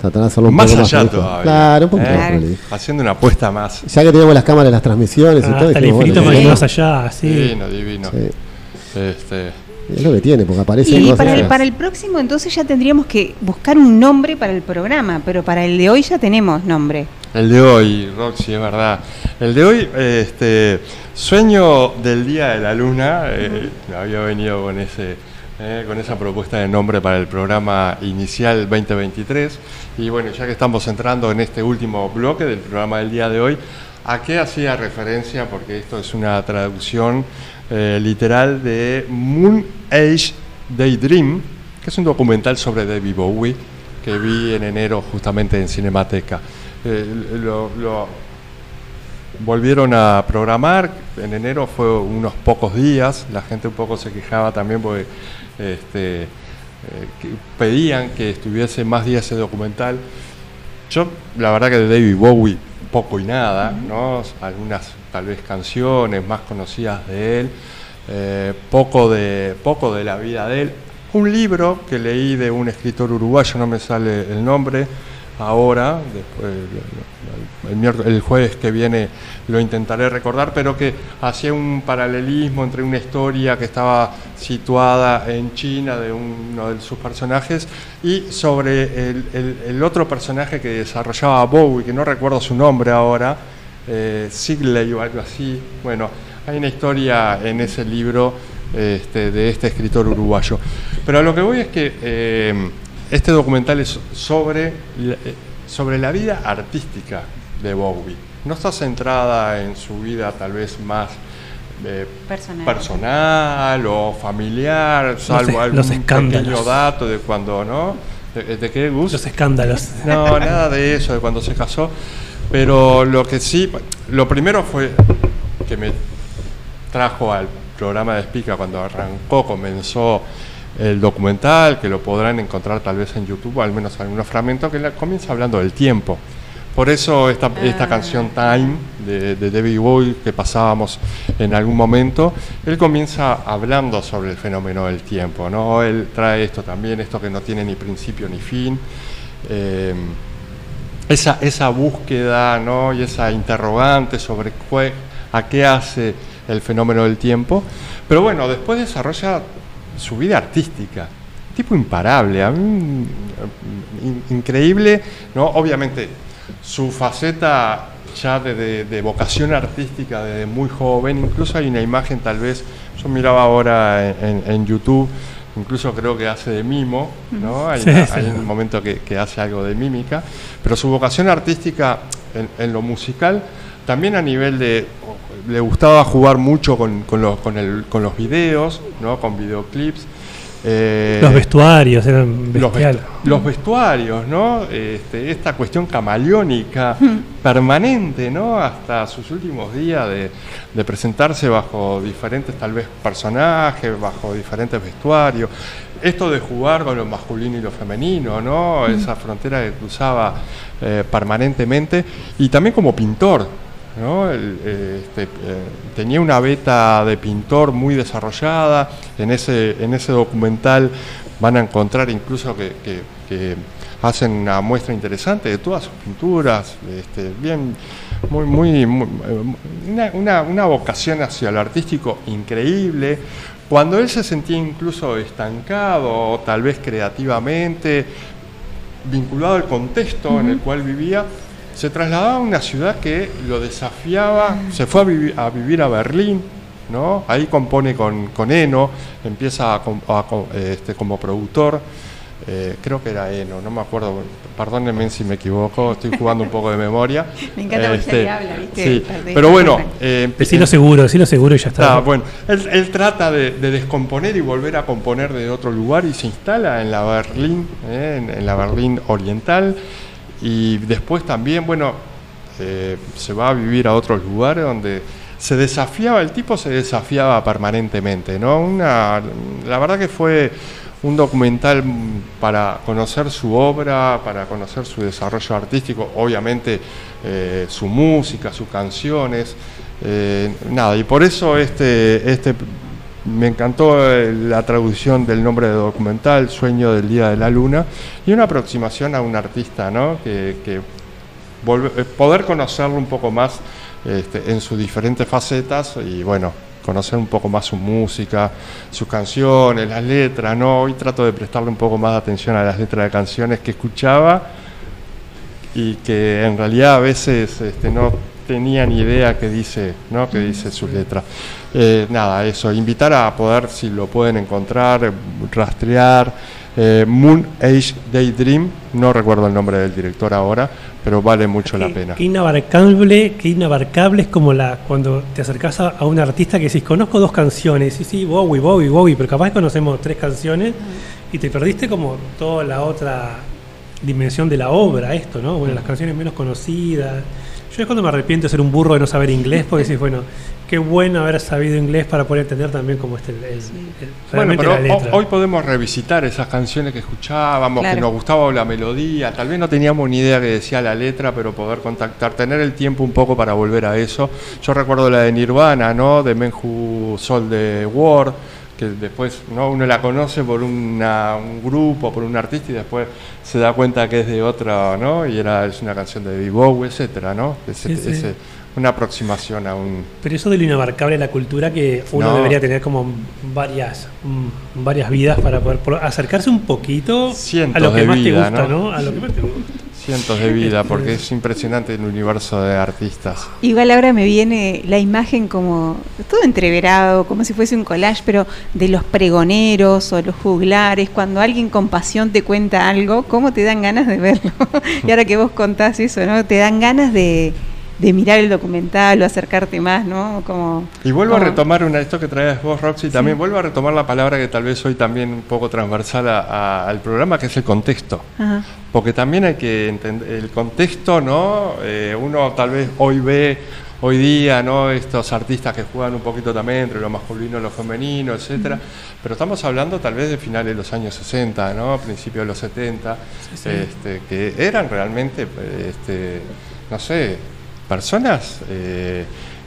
tratar de hacerlo un Más poco más allá todavía. Claro, un poquito ¿eh? Haciendo una apuesta más. Ya que tenemos las cámaras de las transmisiones y Ah, todo. hasta el infinito bueno, más, allá, sí. Divino, divino. Sí. Este, Es lo que tiene, porque aparecen Y para el, para el próximo entonces ya tendríamos que buscar un nombre para el programa, pero para el de hoy ya tenemos nombre. El de hoy, Roxy, es verdad. El de hoy, este, sueño del día de la luna, eh, había venido con ese, eh, con esa propuesta de nombre para el programa inicial 2023. Y bueno, ya que estamos entrando en este último bloque del programa del día de hoy, ¿a qué hacía referencia? Porque esto es una traducción eh, literal de Moon Age Daydream, que es un documental sobre David Bowie que vi en enero justamente en Cinemateca. Eh, lo, volvieron a programar, en enero fue unos pocos días, la gente un poco se quejaba también porque este, eh, que pedían que estuviese más días ese documental. Yo, la verdad que de David Bowie poco y nada, ¿no? Algunas tal vez canciones más conocidas de él, eh, poco, de, poco de la vida de él. Un libro que leí de un escritor uruguayo, no me sale el nombre ahora, después, el, el jueves que viene lo intentaré recordar, pero que hacía un paralelismo entre una historia que estaba situada en China de uno de sus personajes y sobre el otro personaje que desarrollaba Bowie, que no recuerdo su nombre ahora, eh, Sigley o algo así. Bueno, hay una historia en ese libro este, de este escritor uruguayo. Pero a lo que voy es que eh, este documental es sobre la, eh, sobre la vida artística de Bowie. No está centrada en su vida tal vez más eh, Personal. personal o familiar, salvo algún los escándalos. pequeño dato de cuando, ¿no? ¿De, de qué, Gus? Los escándalos. No, nada de eso, de cuando se casó. Pero lo que sí, lo primero fue que me trajo al programa de Spica cuando arrancó, comenzó el documental, que lo podrán encontrar tal vez en YouTube, o al menos algunos fragmentos, que la- comienza hablando del tiempo. Por eso esta, esta canción Time de, de David Bowie que pasábamos en algún momento, él comienza hablando sobre el fenómeno del tiempo, ¿no? Él trae esto también, esto que no tiene ni principio ni fin. eh, esa, esa búsqueda ¿no? y esa interrogante sobre a qué hace el fenómeno del tiempo. Pero bueno, después desarrolla su vida artística. Tipo imparable, mí, mm, increíble, ¿no? Obviamente, su faceta ya de, de- de vocación artística desde muy joven, incluso hay una imagen tal vez, yo miraba ahora en, en- en YouTube, incluso creo que hace de mimo, ¿no? Hay, Sí, una- sí. hay un momento que, que hace algo de mímica, pero su vocación artística en, en lo musical, también a nivel de, le gustaba jugar mucho con, con los, con, el- con los videos, ¿no? Con videoclips. Eh, Los vestuarios eran los, vestu- los vestuarios, ¿no? Este, esta cuestión camaleónica permanente, ¿no? Hasta sus últimos días de, de presentarse bajo diferentes, tal vez, personajes, bajo diferentes vestuarios. Esto de jugar con lo masculino y lo femenino, ¿no? Esa frontera que cruzaba eh, permanentemente. Y también como pintor, ¿no? El, eh, este, eh, tenía una beta de pintor muy desarrollada. En ese, en ese documental van a encontrar incluso que, que- que hacen una muestra interesante de todas sus pinturas, este, bien, muy, muy, muy- eh, una, una- una vocación hacia lo artístico increíble. Cuando él se sentía incluso estancado, o tal vez creativamente, vinculado al contexto en el cual vivía, se trasladaba a una ciudad que lo desafiaba, se fue a, vivi- a vivir a Berlín, ¿no? Ahí compone con, con Eno, empieza a com- a este, como productor, eh, creo que era Eno, no me acuerdo, perdónenme si me equivoco, estoy jugando un poco de memoria. Me encanta le habla, ¿viste? sí, pero bueno, eh, Decilo seguro, decilo seguro y ya está. Ah, bueno, él, él trata de, de descomponer y volver a componer de otro lugar y se instala en la Berlín, eh, en, en la Berlín oriental y después también, bueno, eh, se va a vivir a otros lugares donde se desafiaba, el tipo se desafiaba permanentemente, ¿no? Una, la verdad que fue un documental para conocer su obra, para conocer su desarrollo artístico, obviamente eh, su música, sus canciones, eh, nada, y por eso este, este me encantó eh, la traducción del nombre del documental, Sueño del Día de la Luna, y una aproximación a un artista, ¿no? Que, eh, poder conocerlo un poco más este, en sus diferentes facetas y bueno, conocer un poco más su música, sus canciones, las letras, ¿no? Hoy trato de prestarle un poco más de atención a las letras de canciones que escuchaba y que en realidad a veces este, no tenía ni idea que dice, ¿no? que dice sus letras. Eh, nada, eso, invitar a poder, si lo pueden encontrar, rastrear. eh, Moon Age Daydream, no recuerdo el nombre del director ahora, pero vale mucho la pena. Qué inabarcable, qué inabarcable es como la cuando te acercas a, a un artista que decís, conozco dos canciones, sí, sí, Bowie, Bowie, Bowie, pero capaz conocemos tres canciones y te perdiste como toda la otra dimensión de la obra, esto, ¿no? Bueno, las canciones menos conocidas. Yo es cuando me arrepiento de ser un burro de no saber inglés, porque decís, bueno, qué bueno haber sabido inglés para poder entender también cómo es el, el- el- Bueno, realmente pero la letra. ho- hoy podemos revisitar esas canciones que escuchábamos, Claro. que nos gustaba la melodía, tal vez no teníamos ni idea que decía la letra, pero poder contactar, tener el tiempo un poco para volver a eso. Yo recuerdo la de Nirvana, ¿no? De Men Who Sold the World, que después ¿no? uno la conoce por una- un grupo, por un artista y después se da cuenta que es de otra, ¿no? Y era es una canción de Bowie, etcétera, ¿no? Ese- Sí, sí. ese- una aproximación a un Pero eso de lo inabarcable de la cultura que uno No. debería tener como varias varias vidas para poder acercarse un poquito Cientos a lo que más vida, te gusta, ¿no? ¿no? A lo que más te gusta. Cientos de vida, porque es impresionante el universo de artistas. Igual ahora me viene la imagen como todo entreverado, como si fuese un collage, pero de los pregoneros o los juglares, cuando alguien con pasión te cuenta algo, ¿cómo te dan ganas de verlo? y ahora que vos contás eso, ¿no? Te dan ganas de, de mirar el documental o acercarte más, ¿no? Como, Y vuelvo a retomar una, esto que traes vos, Roxy, también vuelvo a retomar la palabra que tal vez hoy también un poco transversal a- a- al programa, que es el contexto. Ajá. Porque también hay que entender el contexto, ¿no? Eh, uno tal vez hoy ve hoy día, ¿no? Estos artistas que juegan un poquito también entre lo masculino y lo femenino, etcétera. Pero estamos hablando tal vez de finales de los años 60, ¿no? Principios de los 70, sí. este, que eran realmente, este, no sé, personas eh,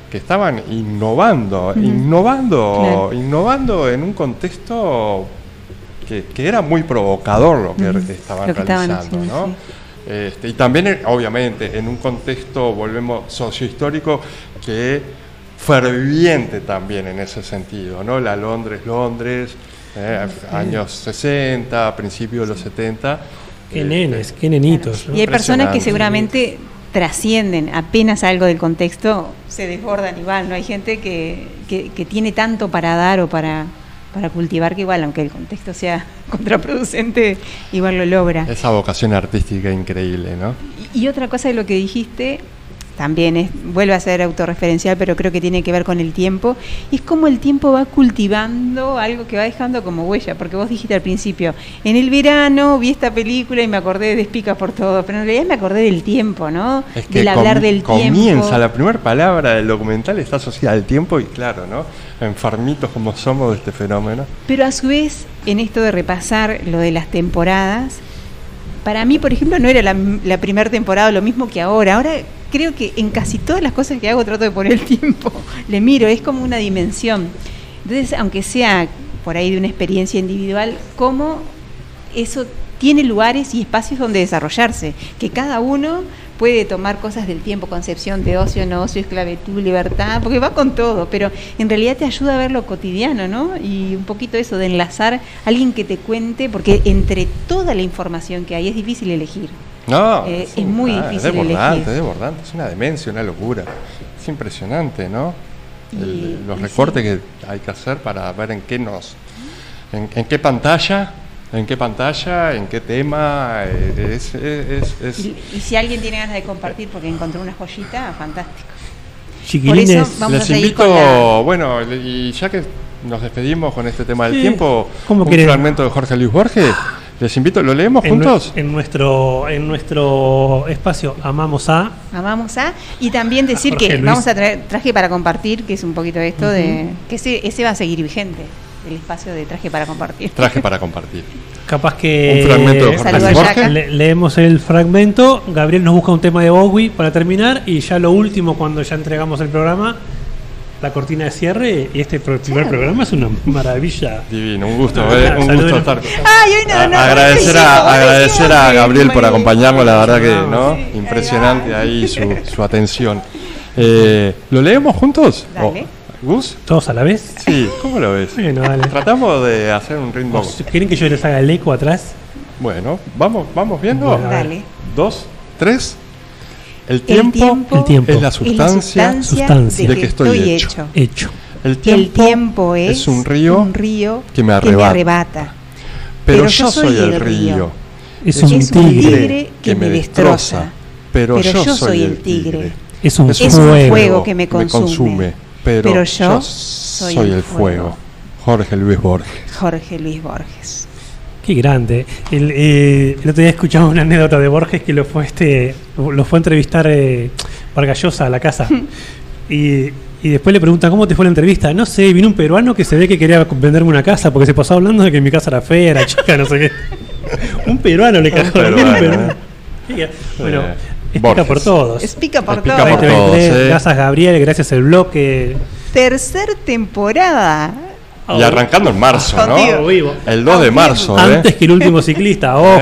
que estaban innovando, innovando, Claro. innovando en un contexto que, que era muy provocador lo que estaban Lo que estaban realizando, haciendo, ¿no? sí. Este, y también, eh, obviamente, en un contexto, volvemos, sociohistórico que ferviente también en ese sentido, ¿no? La Londres, Londres, eh, años 60, principios de los 70. Qué nenes, qué nenitos. ¿no? Y hay personas que seguramente trascienden, apenas algo del contexto, se desbordan igual, ¿no? Hay gente que, que, que tiene tanto para dar o para, para cultivar que igual, aunque el contexto sea contraproducente, igual lo logra. Esa vocación artística increíble, ¿no? Y, y otra cosa de lo que dijiste, también es, vuelve a ser autorreferencial, pero creo que tiene que ver con el tiempo, y es como el tiempo va cultivando algo que va dejando como huella, porque vos dijiste al principio, en el verano vi esta película y me acordé de Espicas por todo, pero en realidad me acordé del tiempo, ¿no? Es que del hablar del comienza, tiempo. la primera palabra del documental está asociada al tiempo y claro, ¿no? Enfermitos como somos de este fenómeno. Pero a su vez, en esto de repasar lo de las temporadas, para mí, por ejemplo, no era la, la primera temporada lo mismo que ahora. Ahora creo que en casi todas las cosas que hago trato de poner el tiempo. Le miro, es como una dimensión. Entonces, aunque sea por ahí de una experiencia individual, cómo eso tiene lugares y espacios donde desarrollarse, que cada uno puede tomar cosas del tiempo, concepción de ocio, no ocio, esclavitud, libertad, porque va con todo, pero en realidad te ayuda a ver lo cotidiano, ¿no? Y un poquito eso de enlazar a alguien que te cuente, porque entre toda la información que hay es difícil elegir. No, Eh, sí, es muy ah, difícil Es desbordante, elegir. es desbordante, es una demencia, una locura. Es impresionante, ¿no? El- Y- los recortes que hay que hacer para ver en qué nos, en, en qué pantalla, en qué pantalla, en qué tema, eh, es, es, es- Y, y si alguien tiene ganas de compartir porque encontró una joyita, fantástico. Chiquilines, Por eso vamos Les a invito, con la... bueno, y ya que nos despedimos con este tema del Sí. tiempo, ¿Cómo un fragmento de Jorge Luis Borges, les invito, ¿lo leemos En, juntos? en nuestro en nuestro espacio amamos a Amamos a. Y también decir Jorge que Luis. vamos a traer traje para compartir, que es un poquito esto de. que ese, ese va a seguir vigente, el espacio de traje para compartir. Traje para compartir. capaz que Un fragmento de Jorge le- leemos el fragmento, Gabriel nos busca un tema de Bowie para terminar y ya lo último cuando ya entregamos el programa, la cortina de cierre y este primer programa es una maravilla. Divino, un gusto, Ah, eh, un gusto estar. Ay, no, no, A- agradecer a, buenísimo, agradecer a. Gabriel por acompañarnos, la verdad que Sí, no, impresionante ahí su, su atención. Eh, ¿Lo leemos juntos? Dale. Oh, ¿Gus? ¿Todos a la vez? Sí, ¿cómo lo ves? Bueno, dale. Tratamos de hacer un ritmo. ¿O si ¿Quieren que yo les haga el eco atrás? Bueno, vamos, vamos viendo. Bueno, a. Dale. Dos, tres. El tiempo, tiempo El tiempo. es la sustancia, sustancia de que estoy hecho. Hecho. El tiempo, El tiempo es, es un río un río que me arrebata. arrebata. pero, yo soy el río. Es, Es un un tigre. que me destroza. Pero, yo, soy el tigre. Es un fuego. fuego que me consume. pero, Pero yo soy, el fuego. fuego. Jorge Luis Borges. Jorge Luis Borges. Qué grande. El, eh, el otro día escuchamos una anécdota de Borges que lo fue este lo fue a entrevistar eh, Vargallosa a la casa. y, y después le pregunta cómo te fue la entrevista. No sé, vino un peruano que se ve que quería venderme una casa porque se pasó hablando de que mi casa era fea, era chica, no sé qué. un peruano le cagó. peruano, un peruano. eh. Bueno, Eh, explica Borges. por todos. Explica por Explica todo. por todo. 2023, todos, eh. Gracias Gabriel, gracias el bloque. Tercer temporada. Y arrancando en marzo, ¿no? Vivo. El 2 de marzo, ¿eh? Antes que el último ciclista, ojo.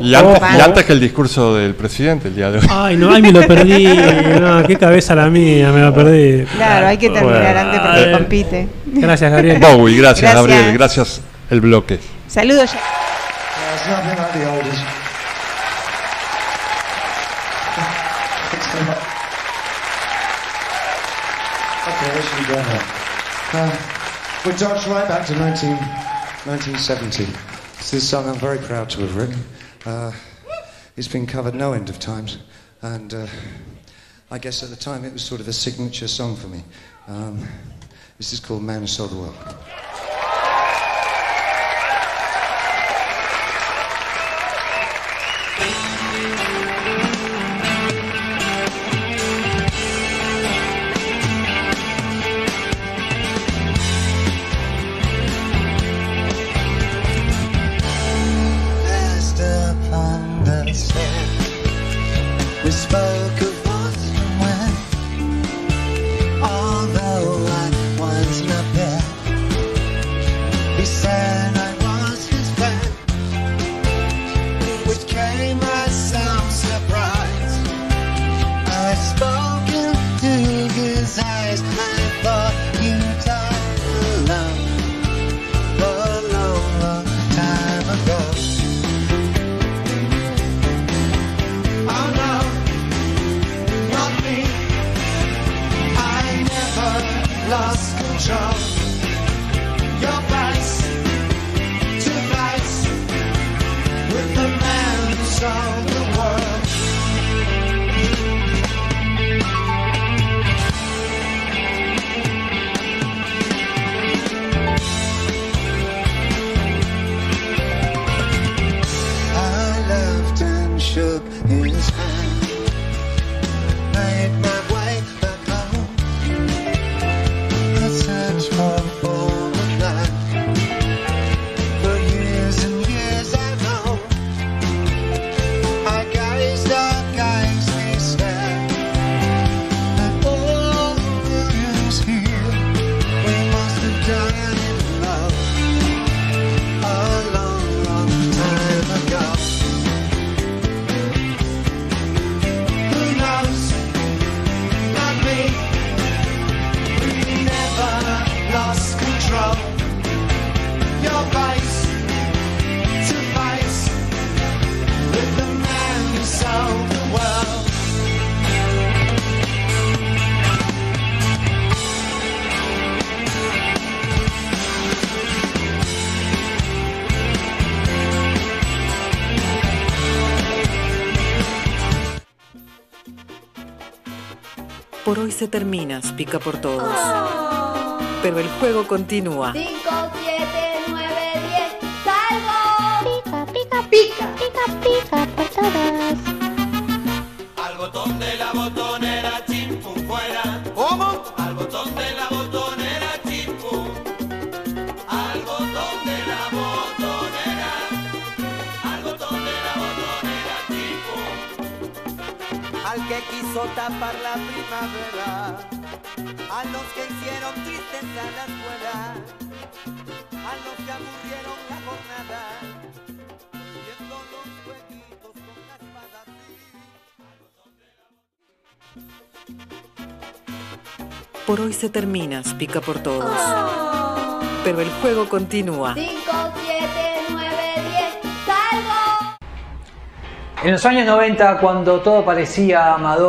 ¿Eh? Y, antes, ojo. y antes que el discurso del presidente el día de hoy. Ay, no, ay, me lo perdí. No, qué cabeza la mía, me la perdí. Claro, hay que terminar Bueno. antes porque Ay. compite. Gracias, Gabriel. Bowie, gracias, Gracias. Gabriel, gracias el bloque. Saludos. We jump right back to 19, 1970. It's this song I'm very proud to have written. Uh, it's been covered no end of times, and uh, I guess at the time it was sort of a signature song for me. Um, this is called Man Who Sold the World. Por hoy se termina, pica por todos. Pero el juego continúa. 5, 7, 9, 10. ¡Salgo! Pica, pica, pica. Pica, pica por todos. Quiso tapar la primavera, a los que hicieron tristeza la escuela, a los que aburrieron la jornada, viendo los jueguitos con las espadas. Por hoy se termina, pica por todos. Pero el juego continúa. 5, En los años 90, cuando todo parecía amador,